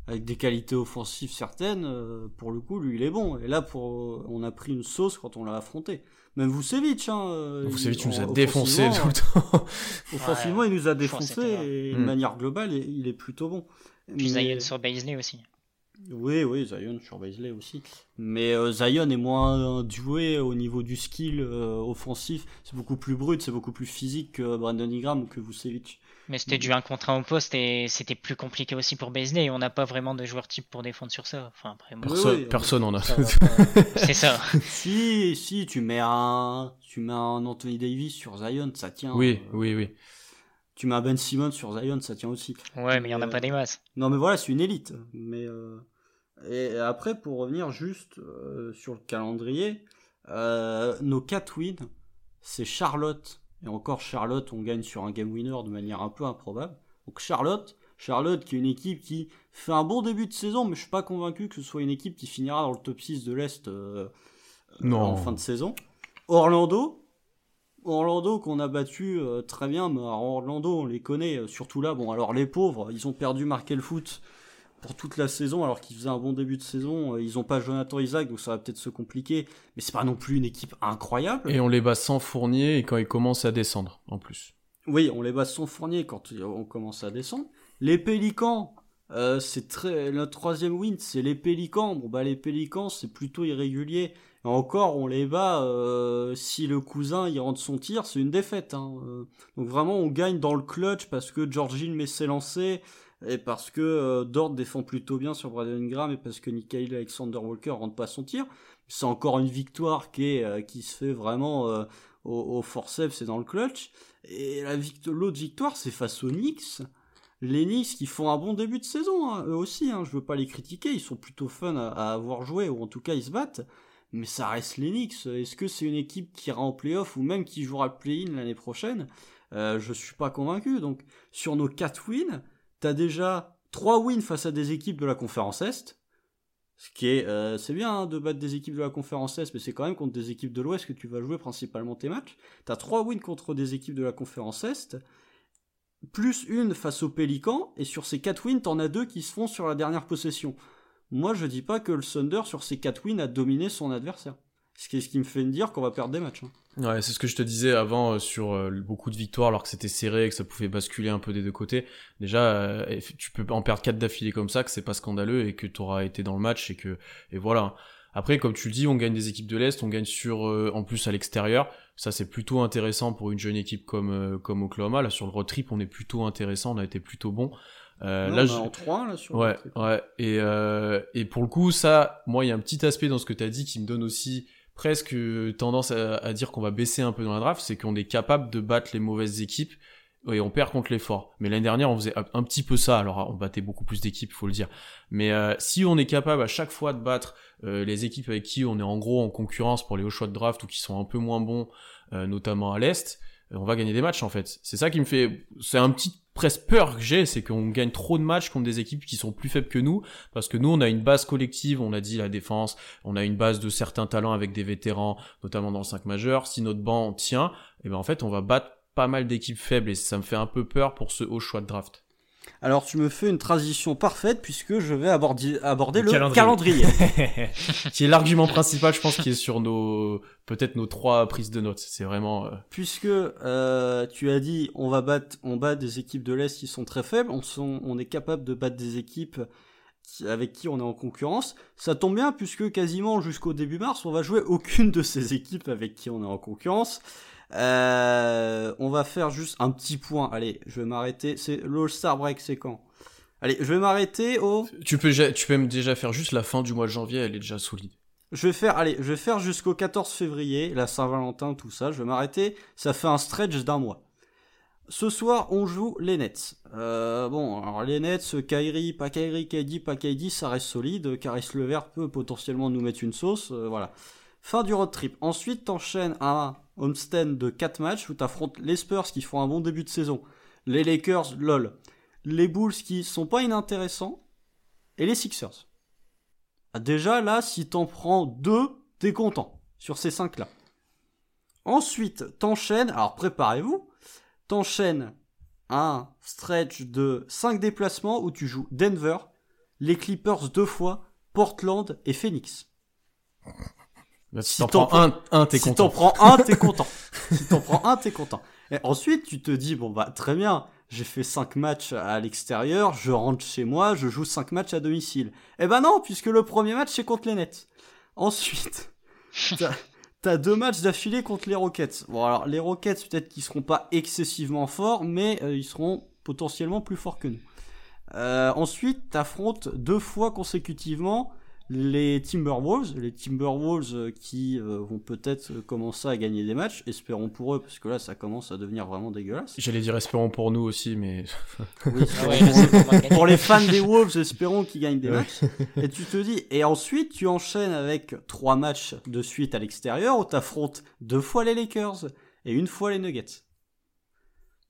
Speaker 2: avec des qualités offensives certaines. euh, pour le coup, lui, il est bon. Et là, pour, on a pris une sauce quand on l'a affronté. Même Vucevic, hein, euh,
Speaker 1: Vucevic
Speaker 2: il-
Speaker 1: nous a défoncé tout le temps.
Speaker 2: Offensivement, il nous a défoncé et de
Speaker 1: Mm.
Speaker 2: manière globale, il est plutôt bon.
Speaker 3: Puis
Speaker 2: Mais-
Speaker 3: Zion sur Baisley aussi.
Speaker 2: Oui, oui, Zion sur Baisley aussi. Mais euh, Zion est moins doué au niveau du skill euh, offensif. C'est beaucoup plus brut, c'est beaucoup plus physique que Brandon Ingram ou que Vucevic.
Speaker 3: Mais c'était du 1 contre 1 au poste et c'était plus compliqué aussi pour Baisley et on n'a pas vraiment de joueur type pour défendre sur ça. Enfin, après, moi,
Speaker 2: Oui,
Speaker 1: Personne,
Speaker 2: oui,
Speaker 1: personne en a.
Speaker 3: c'est ça.
Speaker 2: si, si, tu mets un, tu mets un Anthony Davis sur Zion, ça tient.
Speaker 1: oui,
Speaker 2: Euh,
Speaker 1: oui, oui.
Speaker 2: Tu mets un Ben Simmons sur Zion, ça tient aussi.
Speaker 3: Ouais, mais il y en a
Speaker 2: Euh,
Speaker 3: pas des masses.
Speaker 2: Non, mais voilà, c'est une élite. Mais euh, et après, pour revenir juste euh, sur le calendrier, euh, nos 4 wins, c'est Charlotte. Et encore Charlotte, on gagne sur un game winner de manière un peu improbable. Donc Charlotte, Charlotte qui est une équipe qui fait un bon début de saison, mais je suis pas convaincu que ce soit une équipe qui finira dans le top 6 de l'Est euh, en fin de saison. Orlando, Orlando qu'on a battu euh, très bien, mais Orlando on les connaît, euh, surtout là, bon alors les pauvres, ils ont perdu Markel Foot pour toute la saison alors qu'ils faisaient un bon début de saison, euh, ils ont pas Jonathan Isaac donc ça va peut-être se compliquer, mais c'est pas non plus une équipe incroyable.
Speaker 1: Et on les bat sans Fournier et quand ils commencent à descendre en plus.
Speaker 2: Oui, on les bat sans Fournier quand on commence à descendre. Les Pélicans, c'est très le troisième win, c'est les Pélicans. Bon bah les Pélicans c'est plutôt irrégulier encore, on les bat. Euh, si le cousin il rentre son tir, c'est une défaite. Hein. Euh, donc vraiment, on gagne dans le clutch parce que Georgine met ses lancers et parce que euh, Dort défend plutôt bien sur Brandon Ingram et parce que Nikhil Alexander Walker rentre pas son tir. C'est encore une victoire qui qui se fait vraiment au, au forceps, c'est dans le clutch. Et la l'autre victoire, c'est face aux Knicks. Les Knicks qui font un bon début de saison, hein, eux aussi. Hein, je veux pas les critiquer, ils sont plutôt fun à, avoir joué ou en tout cas ils se battent mais ça reste l'Enix. Est-ce que c'est une équipe qui ira en playoff ou même qui jouera le play-in l'année prochaine? Euh, Je suis pas convaincu. Donc sur nos 4 wins, t'as déjà 3 wins face à des équipes de la conférence Est. Ce qui est, euh, c'est bien hein, de battre des équipes de la conférence Est, mais c'est quand même contre des équipes de l'Ouest que tu vas jouer principalement tes matchs. T'as 3 wins contre des équipes de la conférence Est, plus une face aux Pélicans, et sur ces 4 wins, t'en as deux qui se font sur la dernière possession. Moi, je dis pas que le Thunder, sur ses 4 wins, a dominé son adversaire. Ce qui, ce qui me fait me dire qu'on va perdre des matchs. Hein.
Speaker 1: Ouais, c'est ce que je te disais avant euh, sur euh, beaucoup de victoires alors que c'était serré et que ça pouvait basculer un peu des deux côtés. Déjà, euh, tu peux en perdre 4 d'affilée comme ça, que c'est pas scandaleux et que tu auras été dans le match et que et voilà. Après, comme tu le dis, on gagne des équipes de l'Est, on gagne sur en plus à l'extérieur. Ça, c'est plutôt intéressant pour une jeune équipe comme comme Oklahoma. Là, sur le road trip, on est plutôt intéressant, on a été plutôt bon.
Speaker 2: Euh, là, en 3 là sur
Speaker 1: Ouais, ouais. Et, euh, et pour le coup, ça, moi, il y a un petit aspect dans ce que tu as dit qui me donne aussi presque tendance à, dire qu'on va baisser un peu dans la draft, c'est qu'on est capable de battre les mauvaises équipes et on perd contre les forts. Mais l'année dernière, on faisait un petit peu ça. Alors, on battait beaucoup plus d'équipes, faut le dire. Mais euh, si on est capable à chaque fois de battre euh, les équipes avec qui on est en gros en concurrence pour les hauts choix de draft ou qui sont un peu moins bons, euh, notamment à l'est, on va gagner des matchs en fait. C'est ça qui me fait, c'est un petit presque peur que j'ai, c'est qu'on gagne trop de matchs contre des équipes qui sont plus faibles que nous, parce que nous on a une base collective, on a dit la défense, on a une base de certains talents avec des vétérans, notamment dans le 5 majeur. Si notre banc tient, et eh ben en fait on va battre pas mal d'équipes faibles et ça me fait un peu peur pour ce haut choix de draft.
Speaker 2: Alors tu me fais une transition parfaite puisque je vais aborder, aborder le, calendrier.
Speaker 1: qui est l'argument principal, je pense, qui est sur nos peut-être nos trois prises de notes. C'est vraiment. Euh,
Speaker 2: puisque euh, tu as dit on va battre, on bat des équipes de l'est qui sont très faibles. On, sont, on est capable de battre des équipes avec qui on est en concurrence. Ça tombe bien puisque quasiment jusqu'au début mars, on va jouer aucune de ces équipes avec qui on est en concurrence. Euh, on va faire juste un petit point. Allez, je vais m'arrêter. C'est l'All-Star Break, c'est quand? Allez, je vais m'arrêter au.
Speaker 1: Tu peux, tu peux déjà faire juste la fin du mois de janvier, elle est déjà solide.
Speaker 2: Je vais faire, allez, je vais faire jusqu'au 14 février, la Saint-Valentin, tout ça. Je vais m'arrêter. Ça fait un stretch d'un mois. Ce soir, on joue les Nets. Euh, bon, alors les Nets, Kyrie, pas Kyrie, KD, pas KD, ça reste solide. Caris Levert peut potentiellement nous mettre une sauce. Euh, voilà. Fin du road trip. Ensuite, t'enchaînes un homestand de 4 matchs où t'affrontes les Spurs qui font un bon début de saison, les Lakers, lol, les Bulls qui sont pas inintéressants, et les Sixers. Ah, déjà là, si t'en prends deux, t'es content sur ces 5 là. Ensuite, t'enchaînes, alors préparez-vous, t'enchaînes un stretch de 5 déplacements où tu joues Denver, les Clippers deux fois, Portland et Phoenix.
Speaker 1: Si, t'en prends un, un t'es
Speaker 2: content.
Speaker 1: Si t'en
Speaker 2: prends un, t'es content. si t'en prends un, t'es content. Et ensuite, tu te dis, bon bah très bien, j'ai fait 5 matchs à l'extérieur, je rentre chez moi, je joue 5 matchs à domicile. Eh ben non, puisque le premier match c'est contre les Nets. Ensuite, t'as, t'as deux matchs d'affilée contre les Rockets. Bon alors les Rockets peut-être qu'ils seront pas excessivement forts, mais euh, ils seront potentiellement plus forts que nous. Euh, ensuite, t'affrontes deux fois consécutivement les Timberwolves, les Timberwolves euh, qui euh, vont peut-être commencer à gagner des matchs, espérons pour eux, parce que là ça commence à devenir vraiment dégueulasse.
Speaker 1: J'allais dire espérons pour nous aussi, mais...
Speaker 2: Oui, ah pour, les fans des Wolves, espérons qu'ils gagnent des matchs. Et tu te dis, et ensuite tu enchaînes avec trois matchs de suite à l'extérieur où tu affrontes deux fois les Lakers et une fois les Nuggets.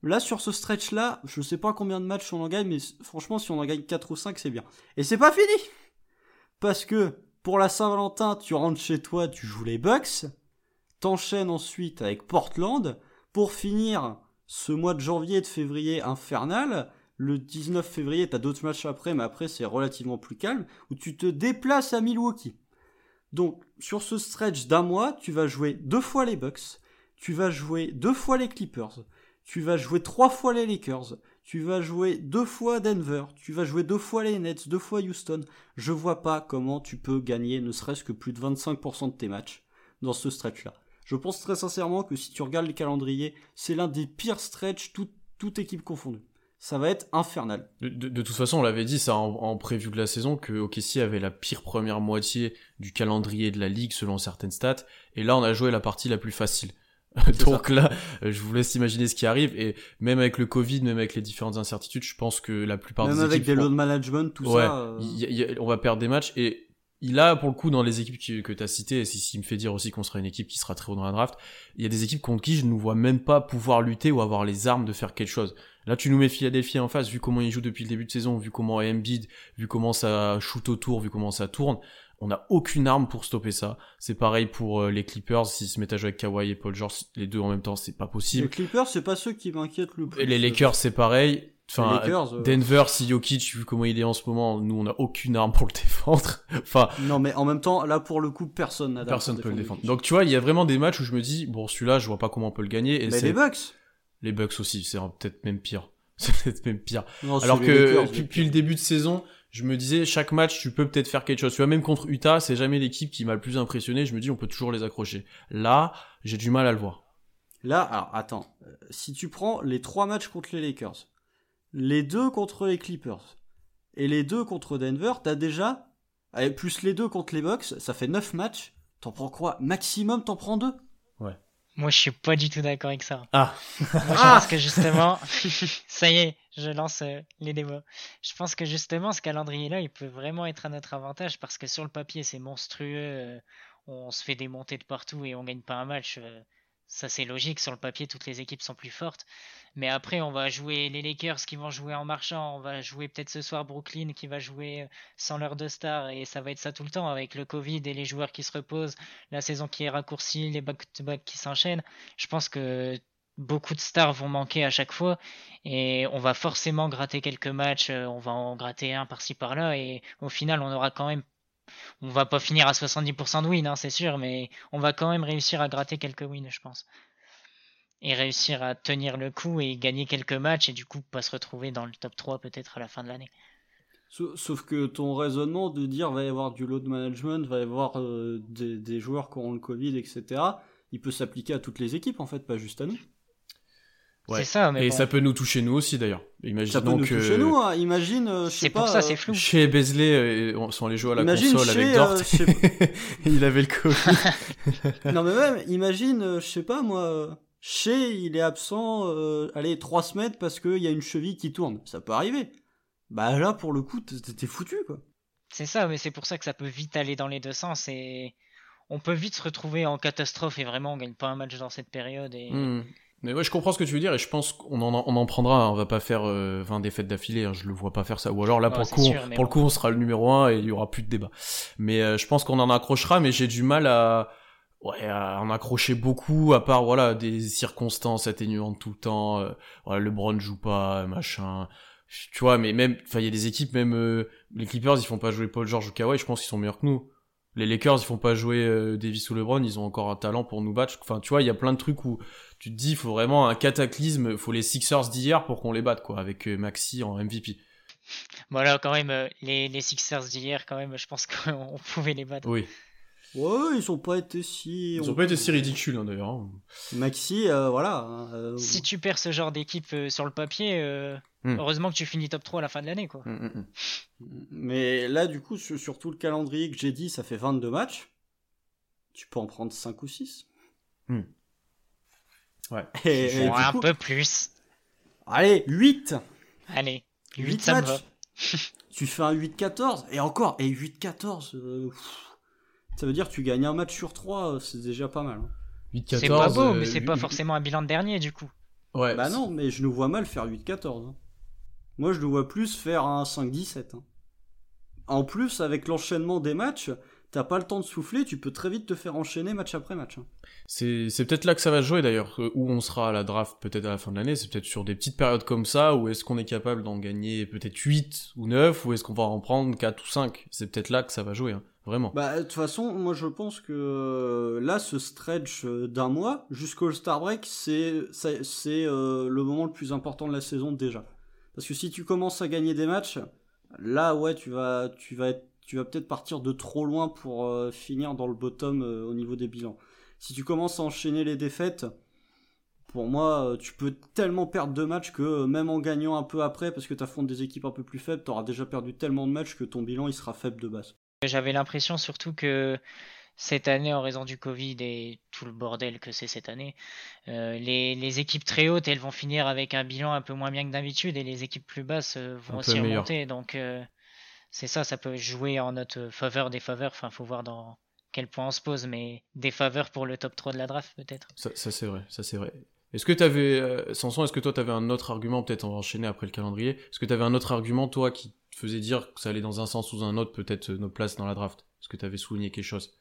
Speaker 2: Là, sur ce stretch-là, je sais pas combien de matchs on en gagne, mais franchement, si on en gagne 4 ou 5, c'est bien. Et c'est pas fini Parce que pour la Saint-Valentin, tu rentres chez toi, tu joues les Bucks, t'enchaînes ensuite avec Portland, pour finir ce mois de janvier et de février infernal. Le 19 février, t'as d'autres matchs après, mais après c'est relativement plus calme, où tu te déplaces à Milwaukee. Donc, sur ce stretch d'un mois, tu vas jouer deux fois les Bucks, tu vas jouer deux fois les Clippers, tu vas jouer trois fois les Lakers, tu vas jouer deux fois Denver, tu vas jouer deux fois les Nets, deux fois Houston. Je vois pas comment tu peux gagner ne serait-ce que plus de 25% de tes matchs dans ce stretch-là. Je pense très sincèrement que si tu regardes les calendriers, c'est l'un des pires stretch, toute équipe confondue. Ça va être infernal.
Speaker 1: De, toute façon, on l'avait dit ça en, en, préview de la saison que OKC avait la pire première moitié du calendrier de la ligue selon certaines stats, et là on a joué la partie la plus facile. Donc là, euh, je vous laisse imaginer ce qui arrive. Et même avec le Covid, même avec les différentes incertitudes, je pense que la plupart
Speaker 2: même
Speaker 1: des
Speaker 2: avec des load management, tout ça.
Speaker 1: Euh... on va perdre des matchs. Et il a, pour le coup, dans les équipes que tu as citées, et ce qui me fait dire aussi qu'on sera une équipe qui sera très haut dans la draft, il y a des équipes contre qui je ne vois même pas pouvoir lutter ou avoir les armes de faire quelque chose. Là, tu nous mets Philadelphie en face, vu comment ils jouent depuis le début de saison, vu comment Embiid, vu comment ça shoot autour, vu comment ça tourne. On n'a aucune arme pour stopper ça. C'est pareil pour euh, les Clippers. S'ils se mettent à jouer avec Kawhi et Paul George, les deux en même temps, c'est pas possible.
Speaker 2: Les Clippers, c'est pas ceux qui m'inquiètent le plus.
Speaker 1: Et les Lakers, c'est pareil. Enfin, euh, Denver, si Jokic, vu comment il est en ce moment, nous on n'a aucune arme pour le défendre. enfin.
Speaker 2: Non, mais en même temps, là pour le coup, personne n'a
Speaker 1: Personne peut le défendre. Donc tu vois, il y a vraiment des matchs où je me dis, bon, celui-là, je vois pas comment on peut le gagner. Et
Speaker 2: mais les Bucks.
Speaker 1: Les Bucks aussi, c'est peut-être même pire. C'est peut-être même pire. Alors que depuis le début de saison, je me disais chaque match tu peux peut-être faire quelque chose. Tu vois même contre Utah, c'est jamais l'équipe qui m'a le plus impressionné. Je me dis on peut toujours les accrocher. Là, j'ai du mal à le voir.
Speaker 2: Là, alors attends, euh, si tu prends les trois matchs contre les Lakers, les deux contre les Clippers et les deux contre Denver, t'as déjà plus les deux contre les Bucks, ça fait neuf matchs. T'en prends quoi? Maximum, t'en prends deux?
Speaker 3: Moi, je suis pas du tout d'accord avec ça.
Speaker 1: Ah.
Speaker 3: Moi, je pense que justement, ça y est, je lance euh, les débats. Je pense que justement, ce calendrier-là, il peut vraiment être à notre avantage parce que sur le papier, c'est monstrueux. Euh, on se fait démonter de partout et on gagne pas un match. Euh, ça, c'est logique. Sur le papier, toutes les équipes sont plus fortes. Mais après, on va jouer les Lakers qui vont jouer en marchant. On va jouer peut-être ce soir Brooklyn qui va jouer sans leur deux stars. Et ça va être ça tout le temps avec le Covid et les joueurs qui se reposent, la saison qui est raccourcie, les back-to-back qui s'enchaînent. Je pense que beaucoup de stars vont manquer à chaque fois et on va forcément gratter quelques matchs, euh, on va en gratter un par-ci par-là et au final on aura quand même on va pas finir à 70% de win, hein, c'est sûr, mais on va quand même réussir à gratter quelques wins, je pense. Et réussir à tenir le coup et gagner quelques matchs et du coup pas se retrouver dans le top 3 peut-être à la fin de l'année.
Speaker 2: Sauf que ton raisonnement de dire va y avoir du load management, va y avoir euh, des, des, joueurs qui auront le Covid, etc., il peut s'appliquer à toutes les équipes en fait, pas juste à nous.
Speaker 3: C'est ça, mais
Speaker 1: Et ça peut nous toucher nous aussi d'ailleurs. Imagine
Speaker 2: ça peut nous toucher nous, hein. imagine, euh,
Speaker 3: C'est pour ça, c'est flou.
Speaker 1: Chez Beasley, euh, on sont allés jouer à la console avec Dort. Euh, il avait le Covid.
Speaker 2: non mais même, imagine, je sais pas moi, chez il est absent, allez, trois semaines parce qu'il y a une cheville qui tourne. Ça peut arriver. Bah là, pour le coup, t'es foutu quoi.
Speaker 3: C'est ça, mais c'est pour ça que ça peut vite aller dans les deux sens et on peut vite se retrouver en catastrophe et vraiment on gagne pas un match dans cette période et...
Speaker 1: Hmm. Mais ouais, je comprends ce que tu veux dire et je pense qu'on en, on en prendra. Hein. On va pas faire 20 euh, défaites d'affilée. Hein. Je le vois pas faire ça. Ou alors là, pour, le, coup, pour le coup, on sera le numéro 1 et il y aura plus de débat. Mais euh, je pense qu'on en accrochera. Mais j'ai du mal à, ouais, à en accrocher beaucoup. À part voilà des circonstances atténuantes tout le temps. Euh, voilà, LeBron joue pas, machin. Tu vois, mais même, enfin, il y a des équipes, même euh, les Clippers, ils font pas jouer Paul George ou Kawhi. Je pense qu'ils sont meilleurs que nous les Lakers ils font pas jouer Davis ou LeBron, ils ont encore un talent pour nous battre. Enfin, tu vois, il y a plein de trucs où tu te dis, il faut vraiment un cataclysme, il faut les Sixers d'hier pour qu'on les batte, quoi, avec euh, Maxi en MVP.
Speaker 3: Voilà, quand même, euh, les, les Sixers d'hier, quand même, je pense qu'on pouvait les battre.
Speaker 1: Oui.
Speaker 2: Ouais, ils ont pas été si.
Speaker 1: Ils ont pas été si ridicules, hein, d'ailleurs. Hein.
Speaker 2: Maxi, euh, voilà. Hein,
Speaker 3: si tu perds ce genre d'équipe sur le papier, hmm. heureusement que tu finis top 3 à la fin de l'année, quoi.
Speaker 1: Hmm, hmm,
Speaker 2: Mais là, du coup, sur, tout le calendrier que j'ai dit, ça fait 22 matchs. Tu peux en prendre 5 ou 6.
Speaker 1: Ouais.
Speaker 3: Et, un peu plus.
Speaker 2: Allez, 8
Speaker 3: Allez, 8, ça matchs.
Speaker 2: tu fais un 8-14, et encore, et 8-14, euh, ça veut dire que tu gagnes un match sur 3, c'est déjà pas mal. Hein.
Speaker 3: C'est pas beau, mais euh, c'est pas forcément un bilan de dernier du coup.
Speaker 2: Ouais. Bah non, mais je nous vois mal faire 8-14. Hein. Moi, je nous vois plus faire un 5-17. Hein. En plus, avec l'enchaînement des matchs, t'as pas le temps de souffler, tu peux très vite te faire enchaîner match après match.
Speaker 1: C'est, peut-être là que ça va jouer d'ailleurs, euh, où on sera à la draft peut-être à la fin de l'année, c'est peut-être sur des petites périodes comme ça, où est-ce qu'on est capable d'en gagner peut-être 8 ou 9, ou est-ce qu'on va en prendre 4 ou 5 C'est peut-être là que ça va jouer, hein. Vraiment.
Speaker 2: Bah, de toute façon, moi je pense que euh, là, ce stretch euh, d'un mois jusqu'au Star Break, c'est, c'est, le moment le plus important de la saison déjà. Parce que si tu commences à gagner des matchs, là ouais, tu vas, tu vas vas peut-être partir de trop loin pour euh, finir dans le bottom euh, au niveau des bilans. Si tu commences à enchaîner les défaites, pour moi, euh, tu peux tellement perdre de matchs que même en gagnant un peu après, parce que tu affrontes des équipes un peu plus faibles, tu auras déjà perdu tellement de matchs que ton bilan il sera faible de base.
Speaker 3: J'avais l'impression surtout que cette année, en raison du Covid et tout le bordel que c'est cette année, les, équipes très hautes, elles vont finir avec un bilan un peu moins bien que d'habitude et les équipes plus basses vont aussi remonter. Donc, c'est ça, ça peut jouer en notre faveur, des faveurs. Enfin, faut voir dans quel point on se pose, mais des faveurs pour le top 3 de la draft, peut-être.
Speaker 1: Ça, c'est vrai, ça c'est vrai. Est-ce que tu avais, euh, Sanson, est-ce que toi tu avais un autre argument, peut-être on va enchaîner après le calendrier, est-ce que tu avais un autre argument, toi, qui te faisait dire que ça allait dans un sens ou un autre, peut-être euh, nos places dans la draft? Est-ce que tu avais souligné quelque chose?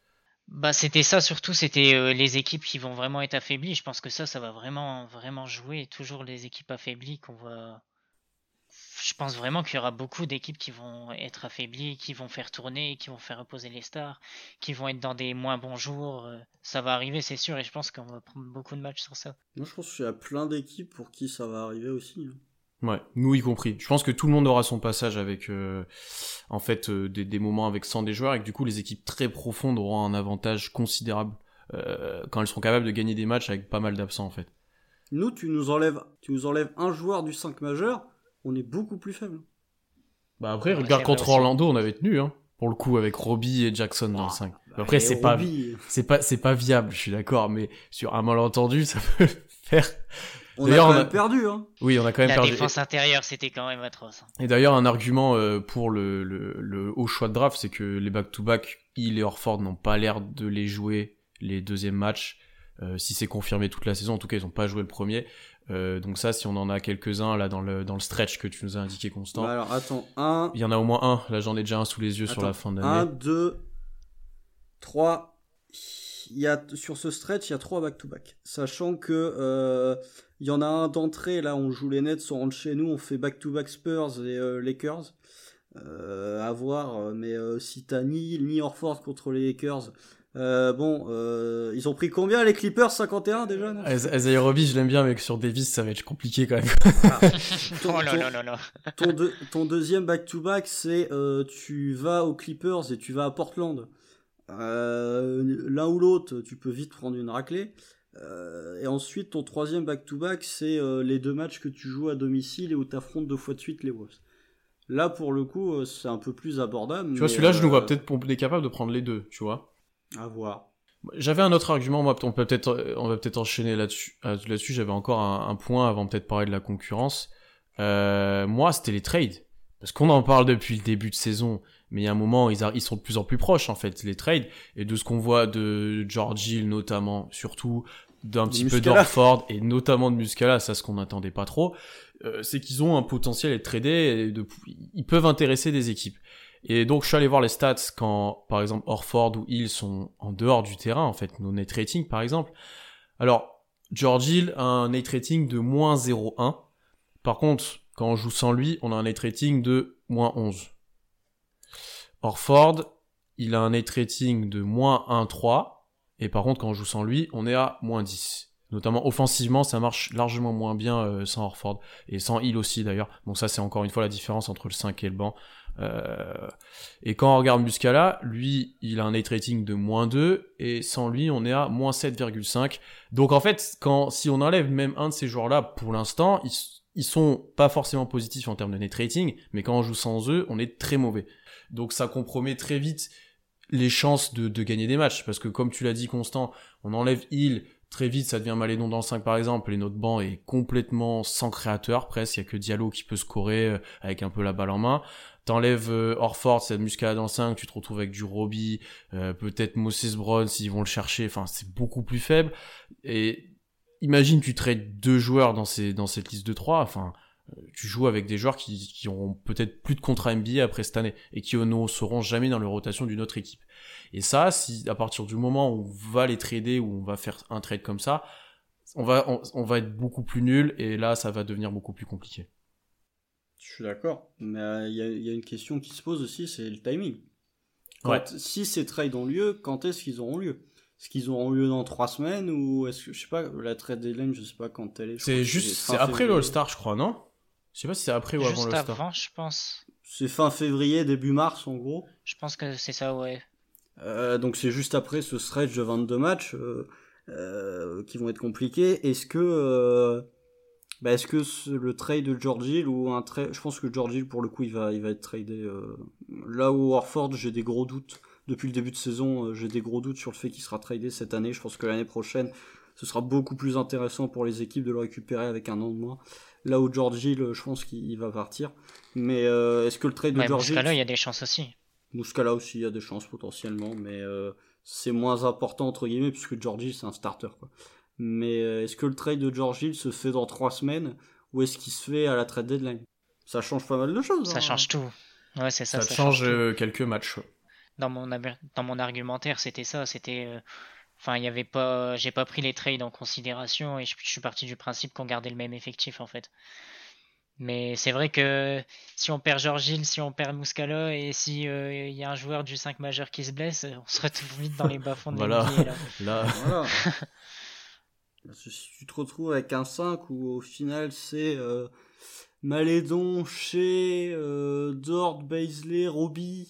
Speaker 3: Bah c'était ça surtout, c'était euh, les équipes qui vont vraiment être affaiblies. Je pense que ça, ça va vraiment vraiment jouer. Toujours les équipes affaiblies qu'on va je pense vraiment qu'il y aura beaucoup d'équipes qui vont être affaiblies, qui vont faire tourner, qui vont faire reposer les stars, qui vont être dans des moins bons jours. Euh, ça va arriver, c'est sûr, et je pense qu'on va prendre beaucoup de matchs sur ça.
Speaker 2: Moi, je pense qu'il y a plein d'équipes pour qui ça va arriver aussi. Hein.
Speaker 1: Ouais, nous y compris. Je pense que tout le monde aura son passage avec, euh, en fait, euh, des, moments avec 100 des joueurs, et que du coup, les équipes très profondes auront un avantage considérable quand elles seront capables de gagner des matchs avec pas mal d'absents, en fait.
Speaker 2: Nous, tu nous enlèves, tu nous enlèves un joueur du 5 majeur, on est beaucoup plus faible.
Speaker 1: Bah après, regarde contre Orlando, on avait tenu, hein, pour le coup, avec Robbie et Jackson dans le 5. Bah, après, c'est pas, c'est pas, c'est pas viable, je suis d'accord, mais sur un malentendu, ça peut faire.
Speaker 2: On a quand même perdu, hein.
Speaker 1: Oui, on a quand même perdu.
Speaker 3: La défense intérieure, c'était quand même atroce.
Speaker 1: Et d'ailleurs, un argument euh, pour le, le, haut choix de draft, c'est que les back-to-back, il et Orford n'ont pas l'air de les jouer les deuxièmes matchs. Euh, si c'est confirmé toute la saison, en tout cas, ils n'ont pas joué le premier. Euh, donc ça, si on en a quelques-uns là dans le dans le stretch que tu nous as indiqué constant.
Speaker 2: Bah alors attends, un.
Speaker 1: Il y en a au moins un. Là, j'en ai déjà un sous les yeux sur la fin d'année.
Speaker 2: Un, deux, trois. Il y a sur ce stretch, il y a trois back-to-back. Sachant que euh, il y en a un d'entrée. Là, on joue les Nets, on rentre chez nous, on fait back-to-back Spurs et euh, Lakers. à voir, mais si t'as ni ni Orford contre les Lakers, euh, bon, euh, ils ont pris combien les Clippers 51 déjà
Speaker 1: Isaiah Robbie, je l'aime bien, mais sur Davis, ça va être compliqué quand même.
Speaker 3: Ah. ton,
Speaker 2: oh ton, deuxième back-to-back, c'est euh, tu vas aux Clippers et tu vas à Portland. L'un ou l'autre, tu peux vite prendre une raclée. et ensuite, ton troisième back-to-back, c'est les deux matchs que tu joues à domicile et où tu affrontes deux fois de suite les Wolves. Là, pour le coup, c'est un peu plus abordable.
Speaker 1: Tu vois, celui-là, je nous vois peut-être capable de prendre les deux, tu vois.
Speaker 2: À voir.
Speaker 1: J'avais un autre argument, moi, on peut peut-être, euh, on va peut-être enchaîner là-dessus. Euh, là-dessus, j'avais encore un, point avant peut-être parler de la concurrence. Euh, moi, c'était les trades, parce qu'on en parle depuis le début de saison, mais il y a un moment, ils, ils sont de plus en plus proches en fait, les trades, et de ce qu'on voit de George Hill notamment, surtout d'un petit peu d'Orford et notamment de Muscala, ça ce qu'on n'attendait pas trop, c'est qu'ils ont un potentiel à être tradés, et de, ils peuvent intéresser des équipes. Et donc je suis allé voir les stats quand, par exemple, Orford ou Hill sont en dehors du terrain, en fait, nos net rating par exemple. Alors, George Hill a un net rating de moins 0,1. Par contre, quand on joue sans lui, on a un net rating de moins 11. Orford, il a un net rating de moins 1,3. Et par contre, quand on joue sans lui, on est à moins 10. Notamment offensivement, ça marche largement moins bien euh, sans Orford. Et sans Hill aussi d'ailleurs. Donc ça, c'est encore une fois la différence entre le 5 et le banc. Euh, et quand on regarde Muscala, lui, il a un net rating de moins 2, et sans lui, on est à moins 7,5. Donc en fait, quand, si on enlève même un de ces joueurs-là, pour l'instant, ils, ils sont pas forcément positifs en termes de net rating, mais quand on joue sans eux, on est très mauvais. Donc ça compromet très vite les chances de, de gagner des matchs, parce que comme tu l'as dit Constant, on enlève Hill, très vite ça devient Malédon dans le 5 par exemple, et notre banc est complètement sans créateur presque, il y a que Diallo qui peut scorer euh, avec un peu la balle en main. T'enlèves euh, Orford, cette muscade en 5, tu te retrouves avec du Robbie, euh, peut-être Moses Brown s'ils vont le chercher, enfin c'est beaucoup plus faible. Et imagine tu trades deux joueurs dans, ces, dans cette liste de trois, enfin, euh, tu joues avec des joueurs qui, qui auront peut-être plus de contrat NBA après cette année et qui ne seront jamais dans la rotation d'une autre équipe. Et ça, si à partir du moment où on va les trader, où on va faire un trade comme ça, on va, on, va être beaucoup plus nul et là, ça va devenir beaucoup plus compliqué.
Speaker 2: Je suis d'accord, mais euh, il y, a, une question qui se pose aussi, c'est le timing. Si ces trades ont lieu, quand est-ce qu'ils auront lieu? Est-ce qu'ils auront lieu dans trois semaines ou est-ce que je sais pas la trade deadline, je sais pas quand elle est.
Speaker 1: C'est juste, c'est après l'All-Star, je crois, non? Je sais pas si c'est après ou avant l'All-Star.
Speaker 3: avant, je pense.
Speaker 2: C'est fin février, début mars, en gros.
Speaker 3: Je pense que c'est ça, ouais.
Speaker 2: Euh, donc c'est juste après ce stretch de 22 matchs euh, euh, qui vont être compliqués. Est-ce que bah, est-ce que le trade de George Hill ou un trade, je pense que George Hill pour le coup il va il va être tradé là où Orford j'ai des gros doutes depuis le début de saison j'ai des gros doutes sur le fait qu'il sera tradé cette année. Je pense que l'année prochaine ce sera beaucoup plus intéressant pour les équipes de le récupérer avec un an de moins. Là où George Hill, je pense qu'il va partir. Mais est-ce que le trade de George Hill...
Speaker 3: là il y a des chances aussi.
Speaker 2: Muscala aussi, il y a des chances potentiellement, mais euh, c'est moins important entre guillemets puisque Georgie c'est un starter. Quoi. Mais euh, est-ce que le trade de Georgie se fait dans trois semaines ou est-ce qu'il se fait à la trade deadline? Ça change pas mal de choses.
Speaker 3: Ça
Speaker 2: hein.
Speaker 3: change tout. Ouais, c'est ça.
Speaker 1: Ça, change, euh, quelques matchs.
Speaker 3: Dans mon dans mon argumentaire, c'était ça. C'était Enfin, il y avait pas, j'ai pas pris les trades en considération et je, je suis parti du principe qu'on gardait le même effectif en fait. Mais c'est vrai que si on perd George Hill, si on perd Muscala et si euh, il y a un joueur du 5 majeur qui se blesse, on se retrouve vite dans les bas-fonds de
Speaker 1: voilà.
Speaker 3: là.
Speaker 2: voilà. si tu te retrouves avec un 5 où au final c'est euh, Malédon, Shea, euh, Dort, Baisley, Roby,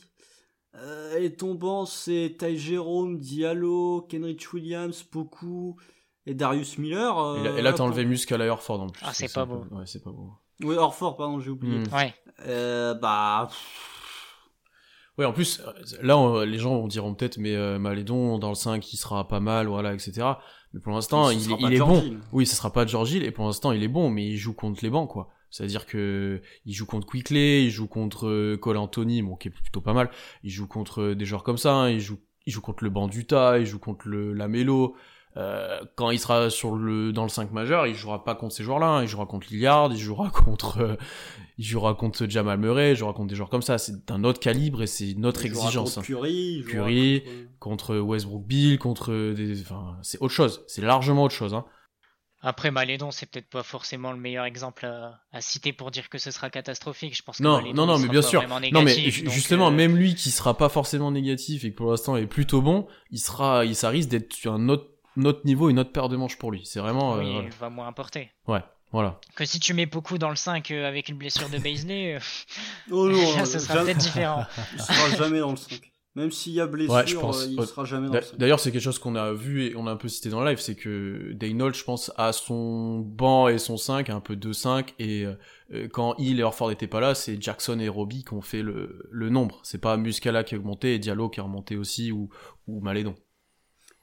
Speaker 2: euh, et ton banc c'est Ty Jérôme, Diallo, Kenrich Williams, Poku et Darius Miller.
Speaker 1: et là, t'as enlevé Muscala et Orford en plus.
Speaker 3: Ah, c'est pas beau.
Speaker 1: Ouais, c'est pas beau.
Speaker 2: Oui, Orford, pardon, j'ai oublié.
Speaker 3: Hmm. Ouais.
Speaker 2: Euh, bah.
Speaker 1: Oui, en plus, là, les gens diront peut-être, mais euh, Malédon, dans le 5, il sera pas mal, voilà, etc. Mais pour l'instant, il, il est bon. Oui, ce sera pas George Hill, et pour l'instant, il est bon, mais il joue contre les bancs, quoi. C'est-à-dire que il joue contre Quickley, il joue contre euh, Cole Anthony, bon, qui est plutôt pas mal. Il joue contre euh, des joueurs comme ça, hein. il joue, il joue contre le banc d'Utah, il joue contre le Lamelo. Euh, quand il sera sur le dans le 5 majeur, il jouera pas contre ces joueurs-là, hein. il jouera contre Lillard, il jouera contre euh, il jouera contre Jamal Murray, il jouera contre des joueurs comme ça, c'est d'un autre calibre et c'est une autre il exigence.
Speaker 2: Contre Curry,
Speaker 1: Curry contre... Westbrook Bill, contre des enfin, c'est autre chose, c'est largement autre chose hein.
Speaker 3: Après Malédon, c'est peut-être pas forcément le meilleur exemple à, citer pour dire que ce sera catastrophique. Je pense que
Speaker 1: non, non, non, mais bien sûr. non, mais justement, euh, même lui qui sera pas forcément négatif et que pour l'instant est plutôt bon, il sera, il ça risque d'être un autre notre niveau, une autre paire de manches pour lui. C'est vraiment.
Speaker 3: Oui,
Speaker 1: euh,
Speaker 3: il va moins importer.
Speaker 1: Ouais, voilà.
Speaker 3: Que si tu mets beaucoup dans le 5 euh, avec une blessure de Baisley, euh,
Speaker 2: oh non,
Speaker 3: ça sera peut-être différent.
Speaker 2: il sera jamais dans le 5. Même s'il y a blessure, je pense. il sera jamais dans le 5.
Speaker 1: D'ailleurs, c'est quelque chose qu'on a vu et on a un peu cité dans le live, c'est que Daynold, je pense, a son banc et son 5, un peu 2-5, et quand il et Orford n'étaient pas là, c'est Jackson et Robbie qui ont fait le, le nombre. C'est pas Muscala qui a augmenté et Diallo qui a remonté aussi, ou, ou Malédon.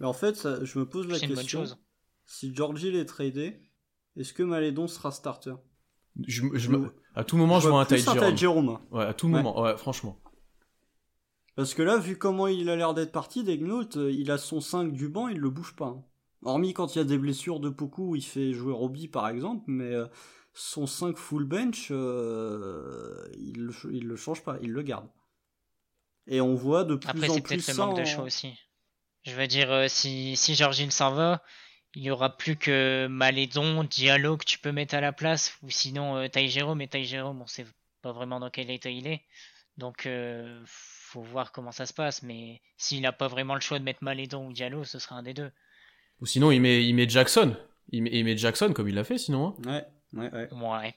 Speaker 2: Mais en fait, je me pose la question. Si Georgie est tradé, est-ce que Malédon sera starter?
Speaker 1: Je, À tout moment, je, vois un Ty
Speaker 2: Jerome.
Speaker 1: Ouais, à tout moment, ouais, franchement.
Speaker 2: Parce que là, vu comment il a l'air d'être parti, Degnaut, euh, il a son 5 du banc, il le bouge pas. Hein. Hormis quand il y a des blessures de beaucoup, il fait jouer Robbie par exemple, mais euh, son 5 full bench, euh, il, le, il le change pas, il le garde. Et on voit de plus
Speaker 3: Après,
Speaker 2: en
Speaker 3: plus
Speaker 2: Après,
Speaker 3: c'est peut-être le manque de choix aussi. Je veux dire, euh, si, si Georgine s'en va, il y aura plus que Malédon, Diallo que tu peux mettre à la place, ou sinon euh, Tai Jérôme, et Tai Jérôme, on sait pas vraiment dans quel état il est. Donc, euh, faut voir comment ça se passe, mais s'il n'a pas vraiment le choix de mettre Malédon ou Diallo, ce sera un des deux.
Speaker 1: Ou sinon, il met, il met Jackson. Il met, il met Jackson comme il l'a fait, sinon.
Speaker 2: Hein. Ouais, ouais, ouais.
Speaker 3: Ouais,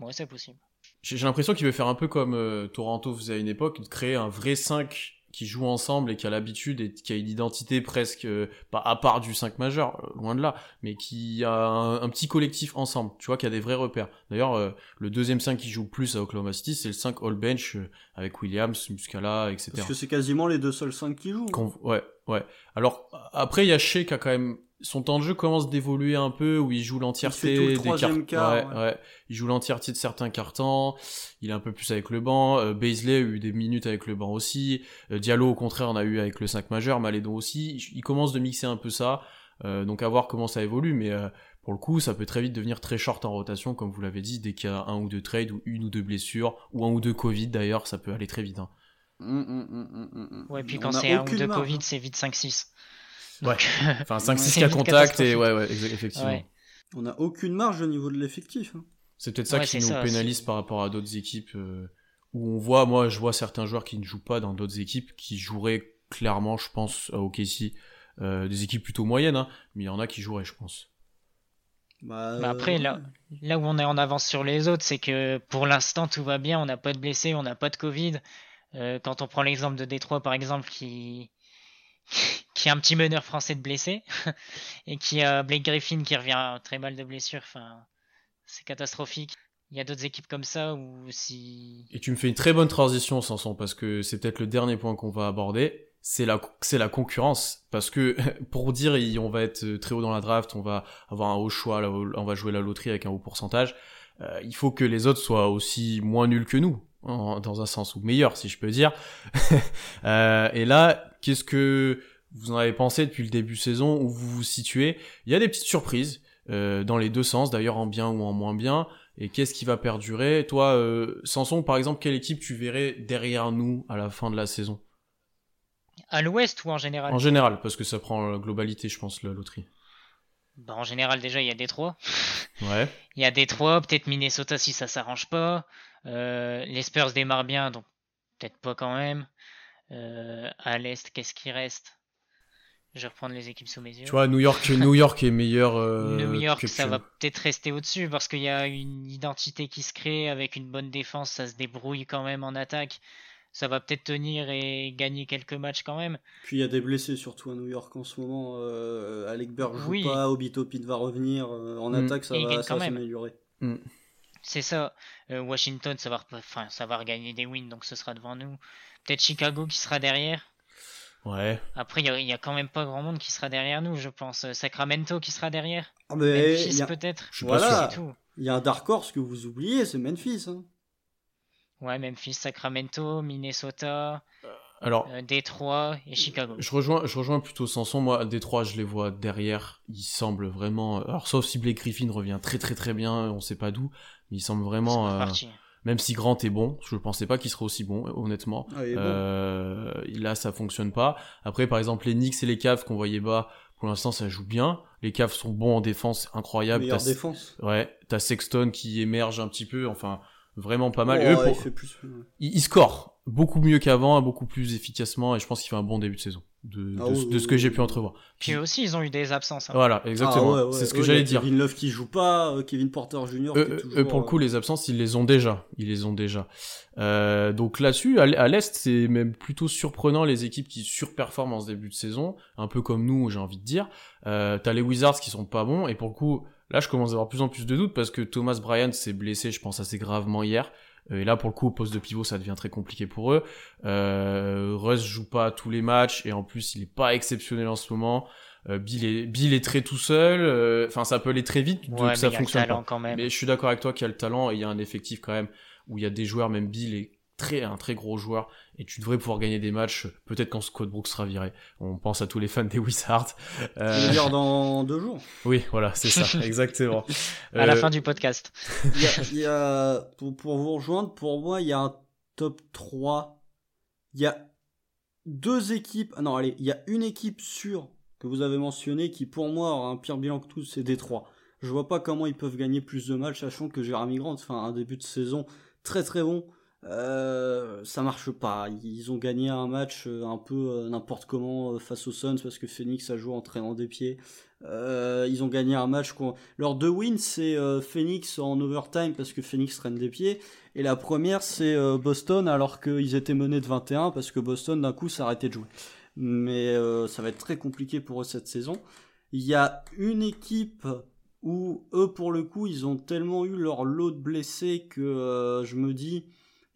Speaker 3: ouais c'est possible.
Speaker 1: J'ai l'impression qu'il veut faire un peu comme euh, Toronto faisait à une époque, de créer un vrai 5 qui jouent ensemble et qui a l'habitude et qui a une identité presque euh, pas à part du 5 majeur euh, loin de là mais qui a un, petit collectif ensemble tu vois qui a des vrais repères. D'ailleurs euh, le deuxième 5 qui joue plus à Oklahoma City c'est le 5 all bench avec Williams Muscala etc
Speaker 2: parce que c'est quasiment les deux seuls 5 qui jouent.
Speaker 1: Ouais ouais. Alors après il y a Shea qui a quand même son temps de jeu commence d'évoluer un peu où il joue l'entièreté
Speaker 2: des cartes
Speaker 1: ouais, il joue l'entièreté de certains cartons. Il est un peu plus avec le banc. Euh, Baisley a eu des minutes avec le banc aussi. Euh, Diallo au contraire on a eu avec le 5 majeur. Malédon aussi. Il commence de mixer un peu ça. Donc à voir comment ça évolue, mais pour le coup, ça peut très vite devenir très short en rotation, comme vous l'avez dit, dès qu'il y a un ou deux trades, ou une ou deux blessures, ou un ou deux Covid d'ailleurs, ça peut aller très vite. Hein.
Speaker 2: Hum, hum, hum,
Speaker 3: ouais, puis quand c'est un ou deux Covid, hein. c'est vite 5-6.
Speaker 1: Ouais, enfin 5-6 cas contact, et ouais, ouais, effectivement.
Speaker 2: On n'a aucune marge au niveau de l'effectif. Hein.
Speaker 1: C'est peut-être ça qui nous pénalise par rapport à d'autres équipes euh, où on voit, moi je vois certains joueurs qui ne jouent pas dans d'autres équipes qui joueraient clairement, je pense, à OKC, euh, des équipes plutôt moyennes, hein, mais il y en a qui joueraient, je pense.
Speaker 3: Bah, après, là, là où on est en avance sur les autres, c'est que pour l'instant tout va bien, on n'a pas de blessés, on n'a pas de Covid. Euh, quand on prend l'exemple de Détroit par exemple, qui, qui a un petit meneur français de blessé, et qui a Blake Griffin qui revient très mal de blessure, enfin, c'est catastrophique. Il y a d'autres équipes comme ça où si.
Speaker 1: Et tu me fais une très bonne transition, Sanson, parce que c'est peut-être le dernier point qu'on va aborder. C'est la, c'est la concurrence. Parce que, pour dire, on va être très haut dans la draft, on va avoir un haut choix, on va jouer la loterie avec un haut pourcentage. Euh, il faut que les autres soient aussi moins nuls que nous, dans un sens, ou meilleurs, si je peux dire. euh, et là, qu'est-ce que vous en avez pensé depuis le début de saison, où vous vous situez Il y a des petites surprises. Euh, dans les deux sens, d'ailleurs en bien ou en moins bien. Et qu'est-ce qui va perdurer? Toi, euh, Samson, par exemple, quelle équipe tu verrais derrière nous à la fin de la saison?
Speaker 3: À l'ouest ou en général?
Speaker 1: En général, parce que ça prend la globalité, je pense, la loterie.
Speaker 3: Bah, en général, déjà, il y a Détroit.
Speaker 1: Ouais.
Speaker 3: Il y a Détroit, peut-être Minnesota si ça s'arrange pas. Euh, les Spurs démarrent bien, donc peut-être pas quand même. Euh, à l'est, qu'est-ce qui reste? Je vais reprendre les équipes sous mes yeux.
Speaker 1: Tu vois, New York, New York est meilleur. Euh,
Speaker 3: New York, ça va peut-être rester au-dessus parce qu'il y a une identité qui se crée avec une bonne défense, ça se débrouille quand même en attaque. Ça va peut-être tenir et gagner quelques matchs quand même.
Speaker 2: Puis il y a des blessés surtout à New York en ce moment. Euh, Alec Burke joue pas, Obi Topin va revenir. Euh, en mm. attaque, ça va, s'améliorer.
Speaker 1: Mm.
Speaker 3: C'est ça. Euh, Washington, ça va, enfin, ça va regagner des wins, donc ce sera devant nous. Peut-être Chicago qui sera derrière.
Speaker 1: Ouais.
Speaker 3: Après, il y, a quand même pas grand monde qui sera derrière nous, je pense. Sacramento qui sera derrière.
Speaker 2: Ah mais
Speaker 3: Memphis peut-être.
Speaker 2: Voilà. Il y a un dark horse que vous oubliez, c'est Memphis. Hein.
Speaker 3: Ouais, Memphis, Sacramento, Minnesota.
Speaker 1: Euh, alors,
Speaker 3: euh, Détroit et Chicago.
Speaker 1: Je rejoins, je rejoins plutôt Sanson. Moi, Détroit, je les vois derrière. Ils semblent vraiment. Alors, sauf si Blake Griffin revient très très très bien, on sait pas d'où, mais ils semblent vraiment. Même si Grant est bon, je pensais pas qu'il serait aussi bon, honnêtement.
Speaker 2: Ah, euh,
Speaker 1: Là, ça fonctionne pas. Après, par exemple, les Knicks et les Cavs qu'on voyait bas, pour l'instant, ça joue bien. Les Cavs sont bons en défense, incroyable.
Speaker 2: Meilleure défense.
Speaker 1: Ouais, t'as Sexton qui émerge un petit peu, enfin, vraiment pas mal.
Speaker 2: Oh, il, plus...
Speaker 1: il, score beaucoup mieux qu'avant, beaucoup plus efficacement, et je pense qu'il fait un bon début de saison, de, ah de, ce que j'ai pu entrevoir.
Speaker 3: Puis aussi, ils ont eu des absences. Hein.
Speaker 1: Voilà, exactement. Ah c'est ce que j'allais dire.
Speaker 2: Kevin Love qui joue pas, euh, Kevin Porter Jr.
Speaker 1: Eux, pour le coup, euh, les absences, ils les ont déjà. Ils les ont déjà. Euh, donc là-dessus, à l'Est, c'est même plutôt surprenant les équipes qui surperforment en ce début de saison, un peu comme nous, j'ai envie de dire. Euh, T'as les Wizards qui sont pas bons, et pour le coup, là, je commence à avoir plus en plus de doutes parce que Thomas Bryant s'est blessé, je pense, assez gravement hier. Euh, et là, pour le coup, au poste de pivot, ça devient très compliqué pour eux. Euh, Russ joue pas tous les matchs et en plus, il est pas exceptionnel en ce moment. Euh, Bill, est, Bill est très tout seul. Euh, enfin, ça peut aller très vite, donc ça fonctionne pas.
Speaker 3: Quand même.
Speaker 1: Mais je suis d'accord avec toi qu'il y a le talent et il y a un effectif quand même où il y a des joueurs, même Bill est très, un très gros joueur et tu devrais pouvoir gagner des matchs peut-être quand Scott Brooks sera viré. On pense à tous les fans des Wizards.
Speaker 2: Euh... Dans deux jours.
Speaker 1: Oui, voilà, c'est ça, exactement.
Speaker 3: à la euh, fin du podcast.
Speaker 2: Il y a, pour, pour, vous rejoindre, pour moi, il y a un top 3. Il y a deux équipes. Ah non, allez, il y a une équipe sûre que vous avez mentionnée qui, pour moi, aura un pire bilan que tous, c'est Détroit. Je vois pas comment ils peuvent gagner plus de matchs, sachant que Jérémy Grant, enfin, un début de saison très très bon. Euh, ça marche pas. Ils ont gagné un match euh, un peu euh, n'importe comment face aux Suns parce que Phoenix a joué en traînant des pieds. ils ont gagné un match. Leur deux wins, c'est Phoenix en overtime parce que Phoenix traîne des pieds. Et la première, c'est Boston alors qu'ils étaient menés de 21 parce que Boston d'un coup s'arrêtait de jouer. Mais ça va être très compliqué pour eux cette saison. Il y a une équipe où eux, pour le coup, ils ont tellement eu leur lot de blessés que je me dis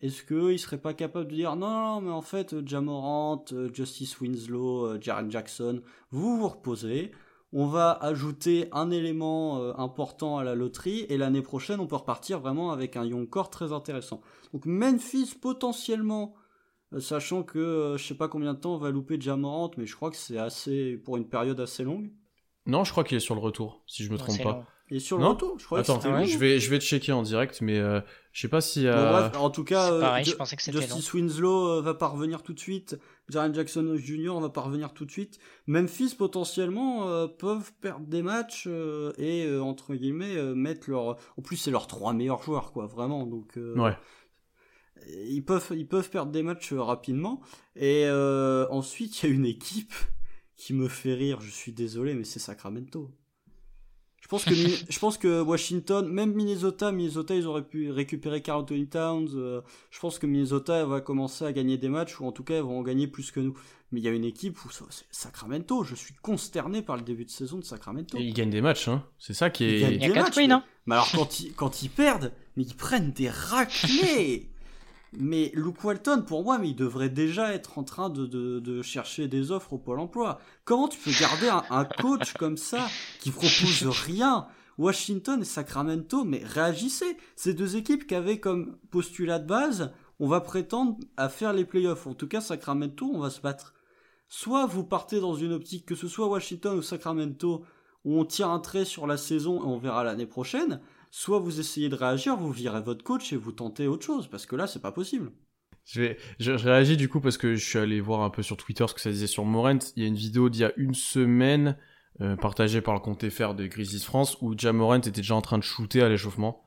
Speaker 2: est-ce qu'ils seraient pas capables de dire non, non, mais en fait, Jamorant, euh, Justice Winslow, euh, Jaren Jackson, vous vous reposez. On va ajouter un élément euh, important à la loterie et l'année prochaine, on peut repartir vraiment avec un young core très intéressant. Donc Memphis potentiellement, sachant que je sais pas combien de temps on va louper Jamorant, mais je crois que c'est assez pour une période assez longue.
Speaker 1: Non, je crois qu'il est sur le retour, si je me
Speaker 3: Ouais,
Speaker 1: trompe pas.
Speaker 3: long.
Speaker 2: Et sur le
Speaker 1: Non
Speaker 2: retour, je crois
Speaker 1: Attends,
Speaker 2: que
Speaker 3: ouais
Speaker 1: je vais, je vais te checker en direct, mais euh, je sais pas si.
Speaker 2: Bon,
Speaker 1: euh,
Speaker 2: bref, en tout cas,
Speaker 3: C'est
Speaker 2: euh,
Speaker 3: pareil, je pensais que c'était long.
Speaker 2: Justice Winslow euh, va pas revenir tout de suite. Jaren Jackson Jr. va pas revenir tout de suite. Memphis potentiellement euh, peuvent perdre des matchs euh, et euh, entre guillemets euh, mettre leur. En plus, c'est leurs trois meilleurs joueurs, quoi, vraiment. Donc, euh,
Speaker 1: Ouais.
Speaker 2: ils peuvent, ils peuvent perdre des matchs euh, rapidement. Et euh, ensuite, il y a une équipe qui me fait rire. Je suis désolé, mais c'est Sacramento. Je pense que je pense que Washington, même Minnesota, Minnesota, ils auraient pu récupérer Carl Anthony Towns. euh, je pense que Minnesota va commencer à gagner des matchs ou en tout cas ils vont en gagner plus que nous. Mais il y a une équipe où ça- c'est Sacramento. Je suis consterné par le début de saison de Sacramento.
Speaker 1: Et ils gagnent des matchs, hein. C'est ça qui
Speaker 2: Ils
Speaker 1: est.
Speaker 2: gagnent
Speaker 3: Il y a
Speaker 2: des
Speaker 3: 4
Speaker 2: matchs,
Speaker 3: wins,
Speaker 2: mais-
Speaker 3: hein.
Speaker 2: Mais alors quand ils, quand ils perdent, mais ils prennent des raclés. mais Luke Walton, pour moi, mais il devrait déjà être en train de, de, de chercher des offres au Pôle Emploi. Comment tu peux garder un, coach comme ça qui propose rien? Washington et Sacramento, mais réagissez. Ces deux équipes qui avaient comme postulat de base, on va prétendre à faire les playoffs. En tout cas, Sacramento, on va se battre. Soit vous partez dans une optique, que ce soit Washington ou Sacramento, où on tire un trait sur la saison et on verra l'année prochaine, soit vous essayez de réagir, vous virez votre coach et vous tentez autre chose, parce que là, c'est pas possible.
Speaker 1: Je, réagis du coup parce que je suis allé voir un peu sur Twitter ce que ça disait sur Morent. Il y a une vidéo d'il y a une semaine euh, partagée par le compte FR de Grizzlies France où Jamorant était déjà en train de shooter à l'échauffement.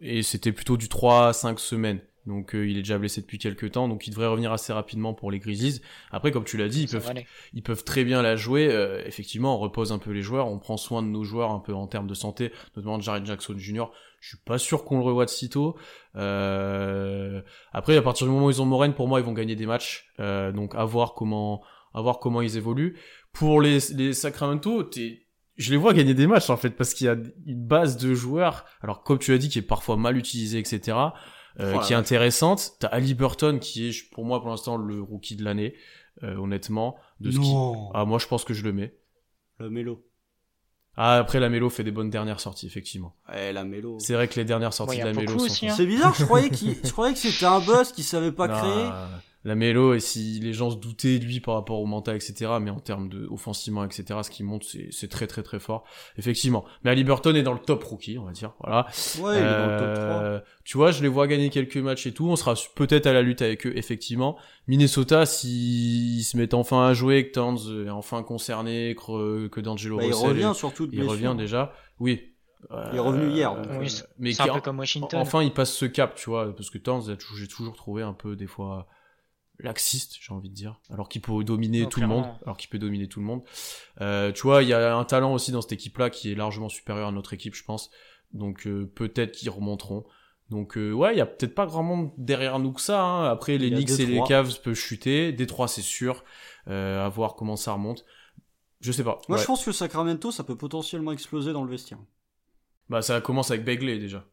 Speaker 1: Et c'était plutôt du 3 à 5 semaines. Donc euh, il est déjà blessé depuis quelques temps, donc il devrait revenir assez rapidement pour les Grizzlies. Après, comme tu l'as dit, ils peuvent, ils très bien la jouer. Euh, effectivement, on repose un peu les joueurs, on prend soin de nos joueurs un peu en termes de santé, notamment de Jared Jackson Jr. Je suis pas sûr qu'on le revoie de sitôt. Euh... Après, à partir du moment où ils ont Moren, pour moi, ils vont gagner des matchs. Euh, donc à voir comment, à voir comment ils évoluent. Pour les, les Sacramento, t'es je les vois gagner des matchs en fait parce qu'il y a une base de joueurs alors comme tu as dit qui est parfois mal utilisée etc euh,
Speaker 2: Oh la
Speaker 1: qui est intéressante t'as Ali Burton qui est pour moi pour l'instant le rookie de l'année euh, honnêtement de ce qui
Speaker 2: non,
Speaker 1: ah moi je pense que je le mets
Speaker 2: la mélo.
Speaker 1: ah après la Mélo fait des bonnes dernières sorties effectivement
Speaker 2: Eh, la mélo.
Speaker 1: c'est vrai que les dernières sorties
Speaker 3: Ouais,
Speaker 1: de la Mélo sont
Speaker 3: hein.
Speaker 2: C'est bizarre, je croyais, qu'il- je croyais que c'était un boss qui savait pas
Speaker 1: Non,
Speaker 2: créer.
Speaker 1: La Mélo, et si les gens se doutaient de lui par rapport au mental, etc., mais en termes de offensivement, etc., ce qui monte, c'est c'est très très très fort. Effectivement. Mais Ali Burton est dans le top rookie, on va dire. Voilà.
Speaker 2: Ouais, il est dans le top 3.
Speaker 1: Euh, tu vois, je les vois gagner quelques matchs et tout. On sera peut-être à la lutte avec eux, effectivement. Minnesota, s'ils se mettent enfin à jouer, que Towns est enfin concerné, que, que D'Angelo
Speaker 2: Bah, il revient surtout de
Speaker 1: il
Speaker 2: blessure.
Speaker 1: revient déjà. Oui.
Speaker 2: Il est revenu hier, donc,
Speaker 1: Euh,
Speaker 3: Oui, c'est-
Speaker 1: mais
Speaker 3: un
Speaker 1: qui-
Speaker 3: peu comme Washington.
Speaker 1: Enfin, il passe ce cap, tu vois, parce que Towns, j'ai toujours trouvé un peu, des fois, laxiste, j'ai envie de dire, alors qu'il peut dominer
Speaker 3: Non,
Speaker 1: tout le monde, alors qu'il peut dominer tout le monde. Euh, tu vois, il y a un talent aussi dans cette équipe-là qui est largement supérieur à notre équipe, je pense. Donc euh, peut-être qu'ils remonteront. Donc euh, ouais, il y a peut-être pas grand monde derrière nous que ça. hein. Après, les Knicks et les. Cavs peuvent chuter. Détroit, c'est sûr. Euh, à voir comment ça remonte. Je sais pas.
Speaker 2: Moi,
Speaker 1: Ouais.
Speaker 2: je pense que Sacramento, ça peut potentiellement exploser dans le vestiaire.
Speaker 1: Bah ça commence avec Begley déjà.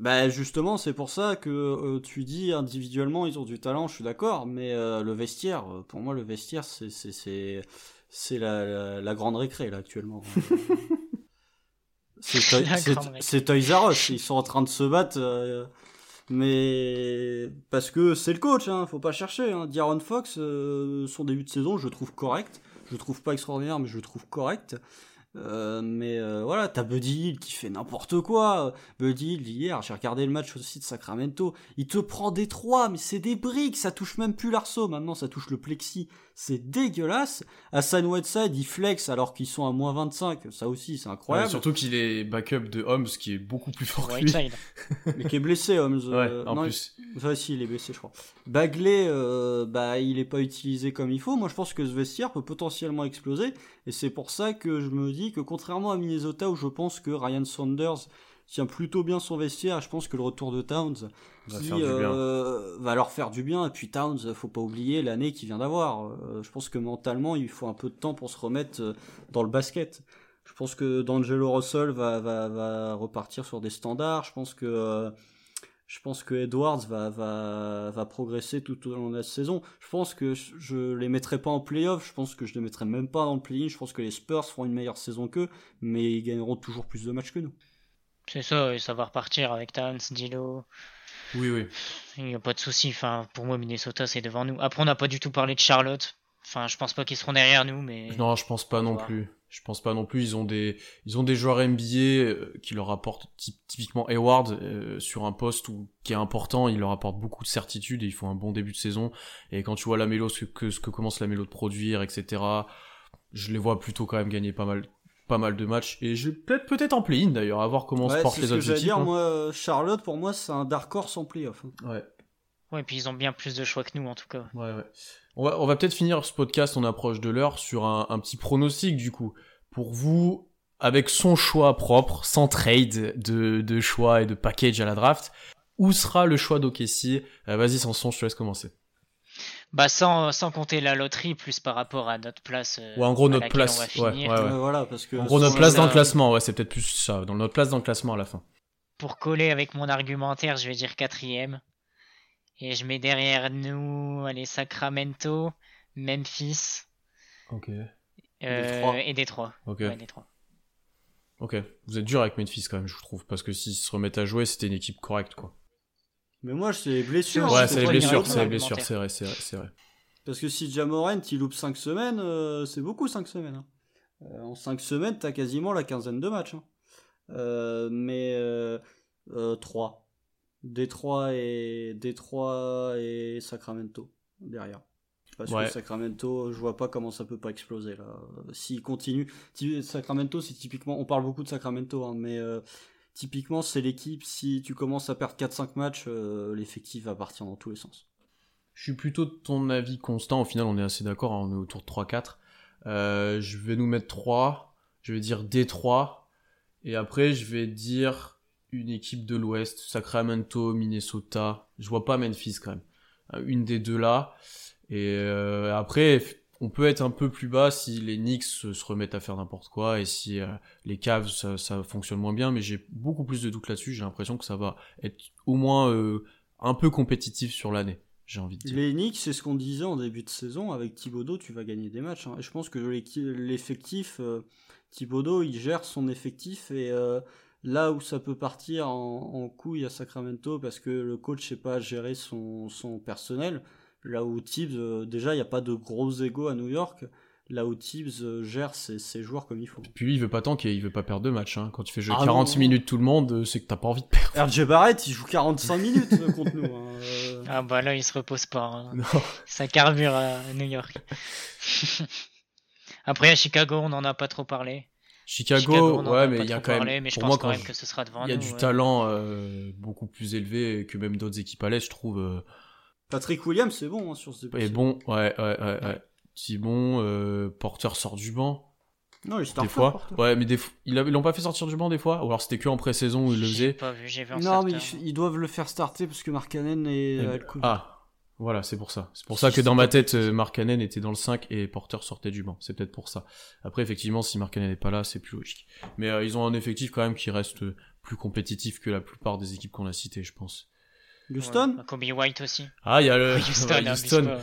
Speaker 2: Bah justement, c'est pour ça que euh, tu dis individuellement ils ont du talent, je suis d'accord, mais euh, le vestiaire, euh, pour moi le vestiaire c'est c'est c'est la, la, la grande récré là actuellement. c'est Toys R Us, ils sont en train de se battre, euh, mais parce que c'est le coach, hein, faut pas chercher. Hein. D'Aaron Fox, son début de saison, je le trouve correct, je le trouve pas extraordinaire, mais je le trouve correct. Euh, mais euh, voilà, t'as Buddy Hill qui fait n'importe quoi. Buddy Hill, hier, j'ai regardé le match aussi de Sacramento. Il te prend des trois, mais c'est des briques. Ça touche même plus l'arceau. Maintenant, ça touche le plexi. C'est dégueulasse. Hassan Whiteside, il flex alors qu'ils sont à moins 25. Ça aussi, c'est
Speaker 1: Ouais,
Speaker 2: incroyable.
Speaker 1: surtout qu'il est backup de Holmes, qui est beaucoup plus fort que lui.
Speaker 2: Mais qui est blessé, Holmes.
Speaker 1: Ouais,
Speaker 2: Euh,
Speaker 1: en
Speaker 2: non,
Speaker 1: plus.
Speaker 2: Enfin, si, il est blessé, je crois. Bagley, euh, bah, il est pas utilisé comme il faut. Moi, je pense que ce vestiaire peut potentiellement exploser. Et c'est pour ça que je me dis que contrairement à Minnesota, où je pense que Ryan Saunders tient plutôt bien son vestiaire, je pense que le retour de Towns
Speaker 1: Va
Speaker 2: qui, euh, va leur faire du bien. Et puis Towns, faut pas oublier l'année qu'il vient d'avoir. Euh, je pense que mentalement, il faut un peu de temps pour se remettre euh, dans le basket. Je pense que D'Angelo Russell va, va, va repartir sur des standards. Je pense que je pense que Edwards va, va, va progresser tout au long de la saison. Je pense que je, les mettrai pas en playoff. Je pense que je les mettrai même pas dans le play-in. Je pense que les Spurs feront une meilleure saison qu'eux, mais ils gagneront toujours plus de matchs que nous.
Speaker 3: C'est ça, et ça va repartir avec Towns, Dilo.
Speaker 1: Oui, oui.
Speaker 3: Il n'y a pas de souci. Enfin, pour moi, Minnesota, c'est devant nous. Après, on n'a pas du tout parlé de Charlotte. Enfin, je pense pas qu'ils seront derrière nous, mais.
Speaker 1: Non, je pense pas non plus. Je pense pas non plus. Ils ont des, ils ont des joueurs NBA euh, qui leur apportent typiquement Hayward euh, sur un poste où, qui est important. Il leur apporte beaucoup de certitude et ils font un bon début de saison. Et quand tu vois la mélo, ce que, ce que commence la mélo de produire, etc. Je les vois plutôt quand même gagner pas mal, pas mal de matchs. Et je peut-être peut-être en play-in d'ailleurs, à voir comment se portent les autres équipes.
Speaker 2: dire, hein. moi, Charlotte pour moi c'est un dark horse en playoff.
Speaker 1: Hein. Ouais.
Speaker 3: Ouais, et puis ils ont bien plus de choix que nous en tout cas.
Speaker 1: Ouais, ouais. On va, on va peut-être finir ce podcast, on approche de l'heure, sur un, un, petit pronostic du coup. Pour vous, avec son choix propre, sans trade de, de choix et de package à la draft, où sera le choix d'Okessi euh, Vas-y Sanson, je te laisse commencer.
Speaker 3: Bah sans, sans compter la loterie, plus par rapport à notre place.
Speaker 1: Euh, ouais, en gros notre place. Ouais, ouais, ouais.
Speaker 2: voilà, parce que
Speaker 1: en gros notre place dans le classement, ouais, c'est peut-être plus ça, dans notre place dans le classement à la fin.
Speaker 3: Pour coller avec mon argumentaire, je vais dire quatrième. Et je mets derrière nous les Sacramento, Memphis.
Speaker 1: Ok.
Speaker 3: Euh, et Détroit.
Speaker 1: Ok.
Speaker 3: Ouais, Détroit.
Speaker 1: Ok. Vous êtes dur avec Memphis quand même, je trouve, parce que s'ils se remettent à jouer, c'était une équipe correcte, quoi.
Speaker 2: Mais moi, c'est les blessures.
Speaker 1: Ouais, c'est les blessures, c'est les blessures, c'est vrai, c'est vrai, c'est vrai.
Speaker 2: Parce que si Jamorant il loupe 5 semaines, euh, c'est beaucoup 5 semaines. Hein. Euh, en 5 semaines, t'as quasiment la quinzaine de matchs. Hein. Euh, mais 3. Détroit et Détroit et Sacramento derrière. Parce que Sacramento, je vois pas comment ça peut pas exploser là. S'il continue, Sacramento, c'est typiquement, on parle beaucoup de Sacramento, hein, mais euh, typiquement c'est l'équipe. Si tu commences à perdre 4-5 matchs, euh, l'effectif va partir dans tous les sens.
Speaker 1: Je suis plutôt de ton avis constant. Au final, on est assez d'accord. Hein, on est autour de 3-4. Euh, je vais nous mettre 3. Je vais dire D3. Et après, je vais dire une équipe de l'Ouest, Sacramento, Minnesota. Je vois pas Memphis quand même. Euh, une des deux là. Et euh, après, on peut être un peu plus bas si les Knicks se remettent à faire n'importe quoi et si euh, les Cavs ça, fonctionne moins bien. Mais j'ai beaucoup plus de doutes là-dessus. J'ai l'impression que ça va être au moins un peu compétitif sur l'année. J'ai envie de dire.
Speaker 2: Les Knicks, c'est ce qu'on disait en début de saison. Avec Thibodeau, tu vas gagner des matchs. Hein. Et je pense que l'effectif, Thibodeau, il gère son effectif et Là où ça peut partir en, couille à Sacramento parce que le coach sait pas gérer son, personnel, là où Tibbs, euh, déjà il n'y a pas de gros égaux à New York, là où Tibbs euh, gère ses, joueurs comme il faut.
Speaker 1: Puis lui, il veut pas tanker, il veut pas perdre de match. Hein. Quand tu fais jouer 40 ah minutes tout le monde, euh, c'est que t'as pas envie de perdre.
Speaker 2: RJ Barrett, il joue 45 minutes contre nous. Hein.
Speaker 3: Ah bah là, il se repose pas. Hein. Ça carbure à New York. Après, à Chicago, on n'en a pas trop parlé.
Speaker 1: Chicago, ouais, mais il y a quand même.
Speaker 3: mais je
Speaker 1: pour
Speaker 3: pense
Speaker 1: moi,
Speaker 3: quand même que ce sera devant
Speaker 1: Il y a du talent euh, beaucoup plus élevé que même d'autres équipes à l'Est, je trouve. Euh.
Speaker 2: Patrick Williams, c'est bon hein, sur ce
Speaker 1: Et bon, ouais, ouais, ouais, ouais. Si bon, euh, Porter sort du banc.
Speaker 2: Non, il
Speaker 1: des fois. Ouais, mais des ils l'ont pas fait sortir du banc des fois? Ou alors c'était que en pré-saison où ils le faisaient
Speaker 3: pas vu, j'ai vu
Speaker 2: Non, mais ils, doivent le faire starter parce que Markkanen est.
Speaker 1: Et... Ah, voilà, c'est pour ça. C'est pour ça que dans ma tête, euh, Mark Cannon était dans le 5 et Porter sortait du banc. C'est peut-être pour ça. Après, effectivement, si Mark Cannon n'est pas là, c'est plus logique. Mais euh, ils ont un effectif quand même qui reste plus compétitif que la plupart des équipes qu'on a citées, je pense.
Speaker 2: Houston
Speaker 3: ouais, Kobe White aussi.
Speaker 1: Ah, il y a le...
Speaker 3: Houston.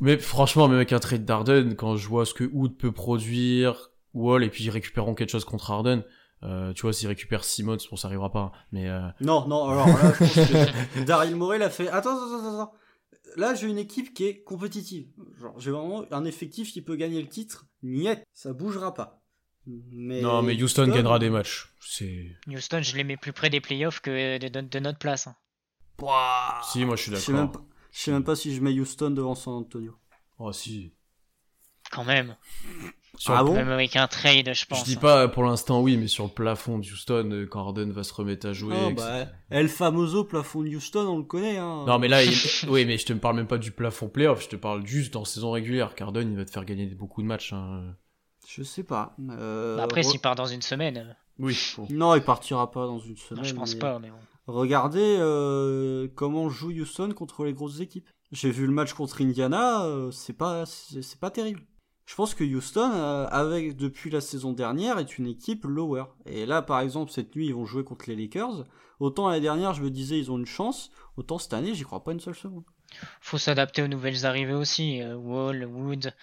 Speaker 1: mais franchement, même avec un trade d'Arden, quand je vois ce que Wood peut produire, Wall, et puis ils récupéreront quelque chose contre Arden, euh, tu vois, s'il récupère Simons, bon, ça arrivera pas. Hein, mais euh...
Speaker 2: Non, non, alors là, je pense que Daryl Morey l'a fait. Attends, attends, attends, attends. Là, j'ai une équipe qui est compétitive. Genre, j'ai vraiment un effectif qui peut gagner le titre. Niet, ça bougera pas.
Speaker 1: Mais non, mais Houston, gagnera des matchs. C'est.
Speaker 3: Houston, je les mets plus près des playoffs que de, de, notre place. Hein.
Speaker 1: Si, moi, je suis d'accord.
Speaker 2: Je sais même, pas si je mets Houston devant San Antonio.
Speaker 1: Oh, si.
Speaker 3: Quand même.
Speaker 2: Ah bon
Speaker 3: Même avec un trade, je pense.
Speaker 1: Je dis pas pour l'instant oui, mais sur le plafond de Houston, euh, quand Harden va se remettre à jouer.
Speaker 2: Oh, bah, El Famoso plafond de Houston, on le connaît. Hein.
Speaker 1: Non, mais là, oui, mais je te parle même pas du plafond playoff, je te parle juste en saison régulière. Harden, il va te faire gagner beaucoup de matchs. Hein.
Speaker 2: Je sais pas. Euh...
Speaker 3: Après, s'il part dans une semaine. Euh,
Speaker 1: oui.
Speaker 2: Non, il partira pas dans une semaine.
Speaker 3: je pense pas, mais bon.
Speaker 2: Regardez euh, comment joue Houston contre les grosses équipes. J'ai vu le match contre Indiana, euh, c'est pas, c'est pas terrible. Je pense que Houston, euh, avec depuis la saison dernière, est une équipe lower. Et là, par exemple, cette nuit, ils vont jouer contre les Lakers. Autant l'année dernière, je me disais, ils ont une chance. Autant cette année, j'y crois pas une seule seconde.
Speaker 3: Faut s'adapter aux nouvelles arrivées aussi. Euh, Wall, Wood,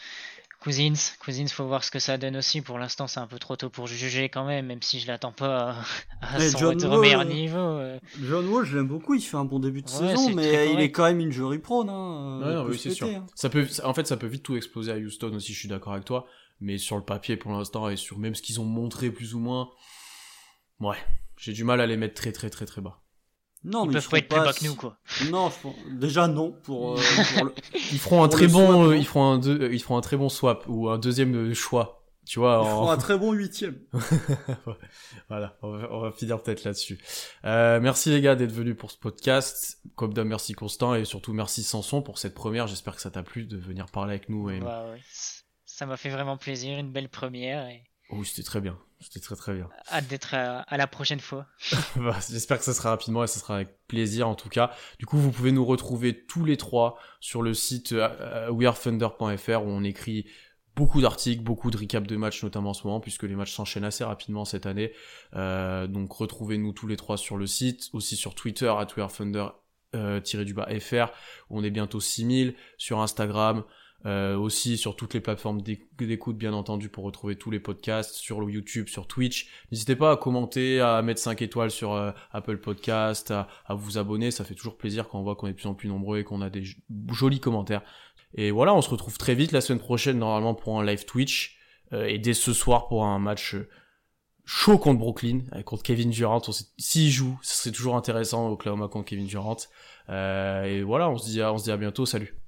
Speaker 3: Cousins, Cousins, faut voir ce que ça donne aussi. Pour l'instant, c'est un peu trop tôt pour juger quand même, même si je l'attends pas à, son John retour meilleur niveau. Euh.
Speaker 2: John Wall, je l'aime beaucoup, il fait un bon début de saison, mais il est quand même injury prone.
Speaker 1: Hein, oui, c'est sûr. Hein. Ça peut, en fait, ça peut vite tout exploser à Houston aussi. Je suis d'accord avec toi, mais sur le papier pour l'instant et sur même ce qu'ils ont montré plus ou moins, ouais, j'ai du mal à les mettre très très très très bas.
Speaker 3: Non, ils mais peuvent pas être plus bas que nous, quoi.
Speaker 2: Non, déjà non. Pour, euh,
Speaker 1: ils feront un très bon, euh, ils feront un deux, euh, ils feront un très bon swap ou un deuxième choix. Tu vois,
Speaker 2: ils feront un très bon huitième.
Speaker 1: voilà, on va, finir peut-être là-dessus. merci les gars d'être venus pour ce podcast. Comme d'hab, merci Constant et surtout merci Sanson pour cette première. J'espère que ça t'a plu de venir parler avec nous. Et...
Speaker 3: Bah, ouais. Ça m'a fait vraiment plaisir, une belle première. Et...
Speaker 1: Oui, c'était très bien. C'était très très bien.
Speaker 3: Hâte d'être à, la prochaine fois.
Speaker 1: Bah, j'espère que ça sera rapidement et ça sera avec plaisir en tout cas. Du coup, vous pouvez nous retrouver tous les trois sur le site euh, euh, wearethunder.fr où on écrit beaucoup d'articles, beaucoup de recaps de matchs notamment en ce moment puisque les matchs s'enchaînent assez rapidement cette année. Euh, donc retrouvez-nous tous les trois sur le site, aussi sur Twitter at wearethunder du bas fr où on est bientôt 6000 sur Instagram euh, aussi sur toutes les plateformes d'écoute bien entendu pour retrouver tous les podcasts sur YouTube, sur Twitch. N'hésitez pas à commenter, à mettre 5 étoiles sur euh, Apple Podcast, à, vous abonner, ça fait toujours plaisir quand on voit qu'on est de plus en plus nombreux et qu'on a des jolis commentaires. Et voilà, on se retrouve très vite la semaine prochaine normalement pour un live Twitch euh, et dès ce soir pour un match chaud contre Brooklyn, contre Kevin Durant. S'il joue, ce serait toujours intéressant Oklahoma contre Kevin Durant. et voilà, on se dit on se dit à bientôt, salut.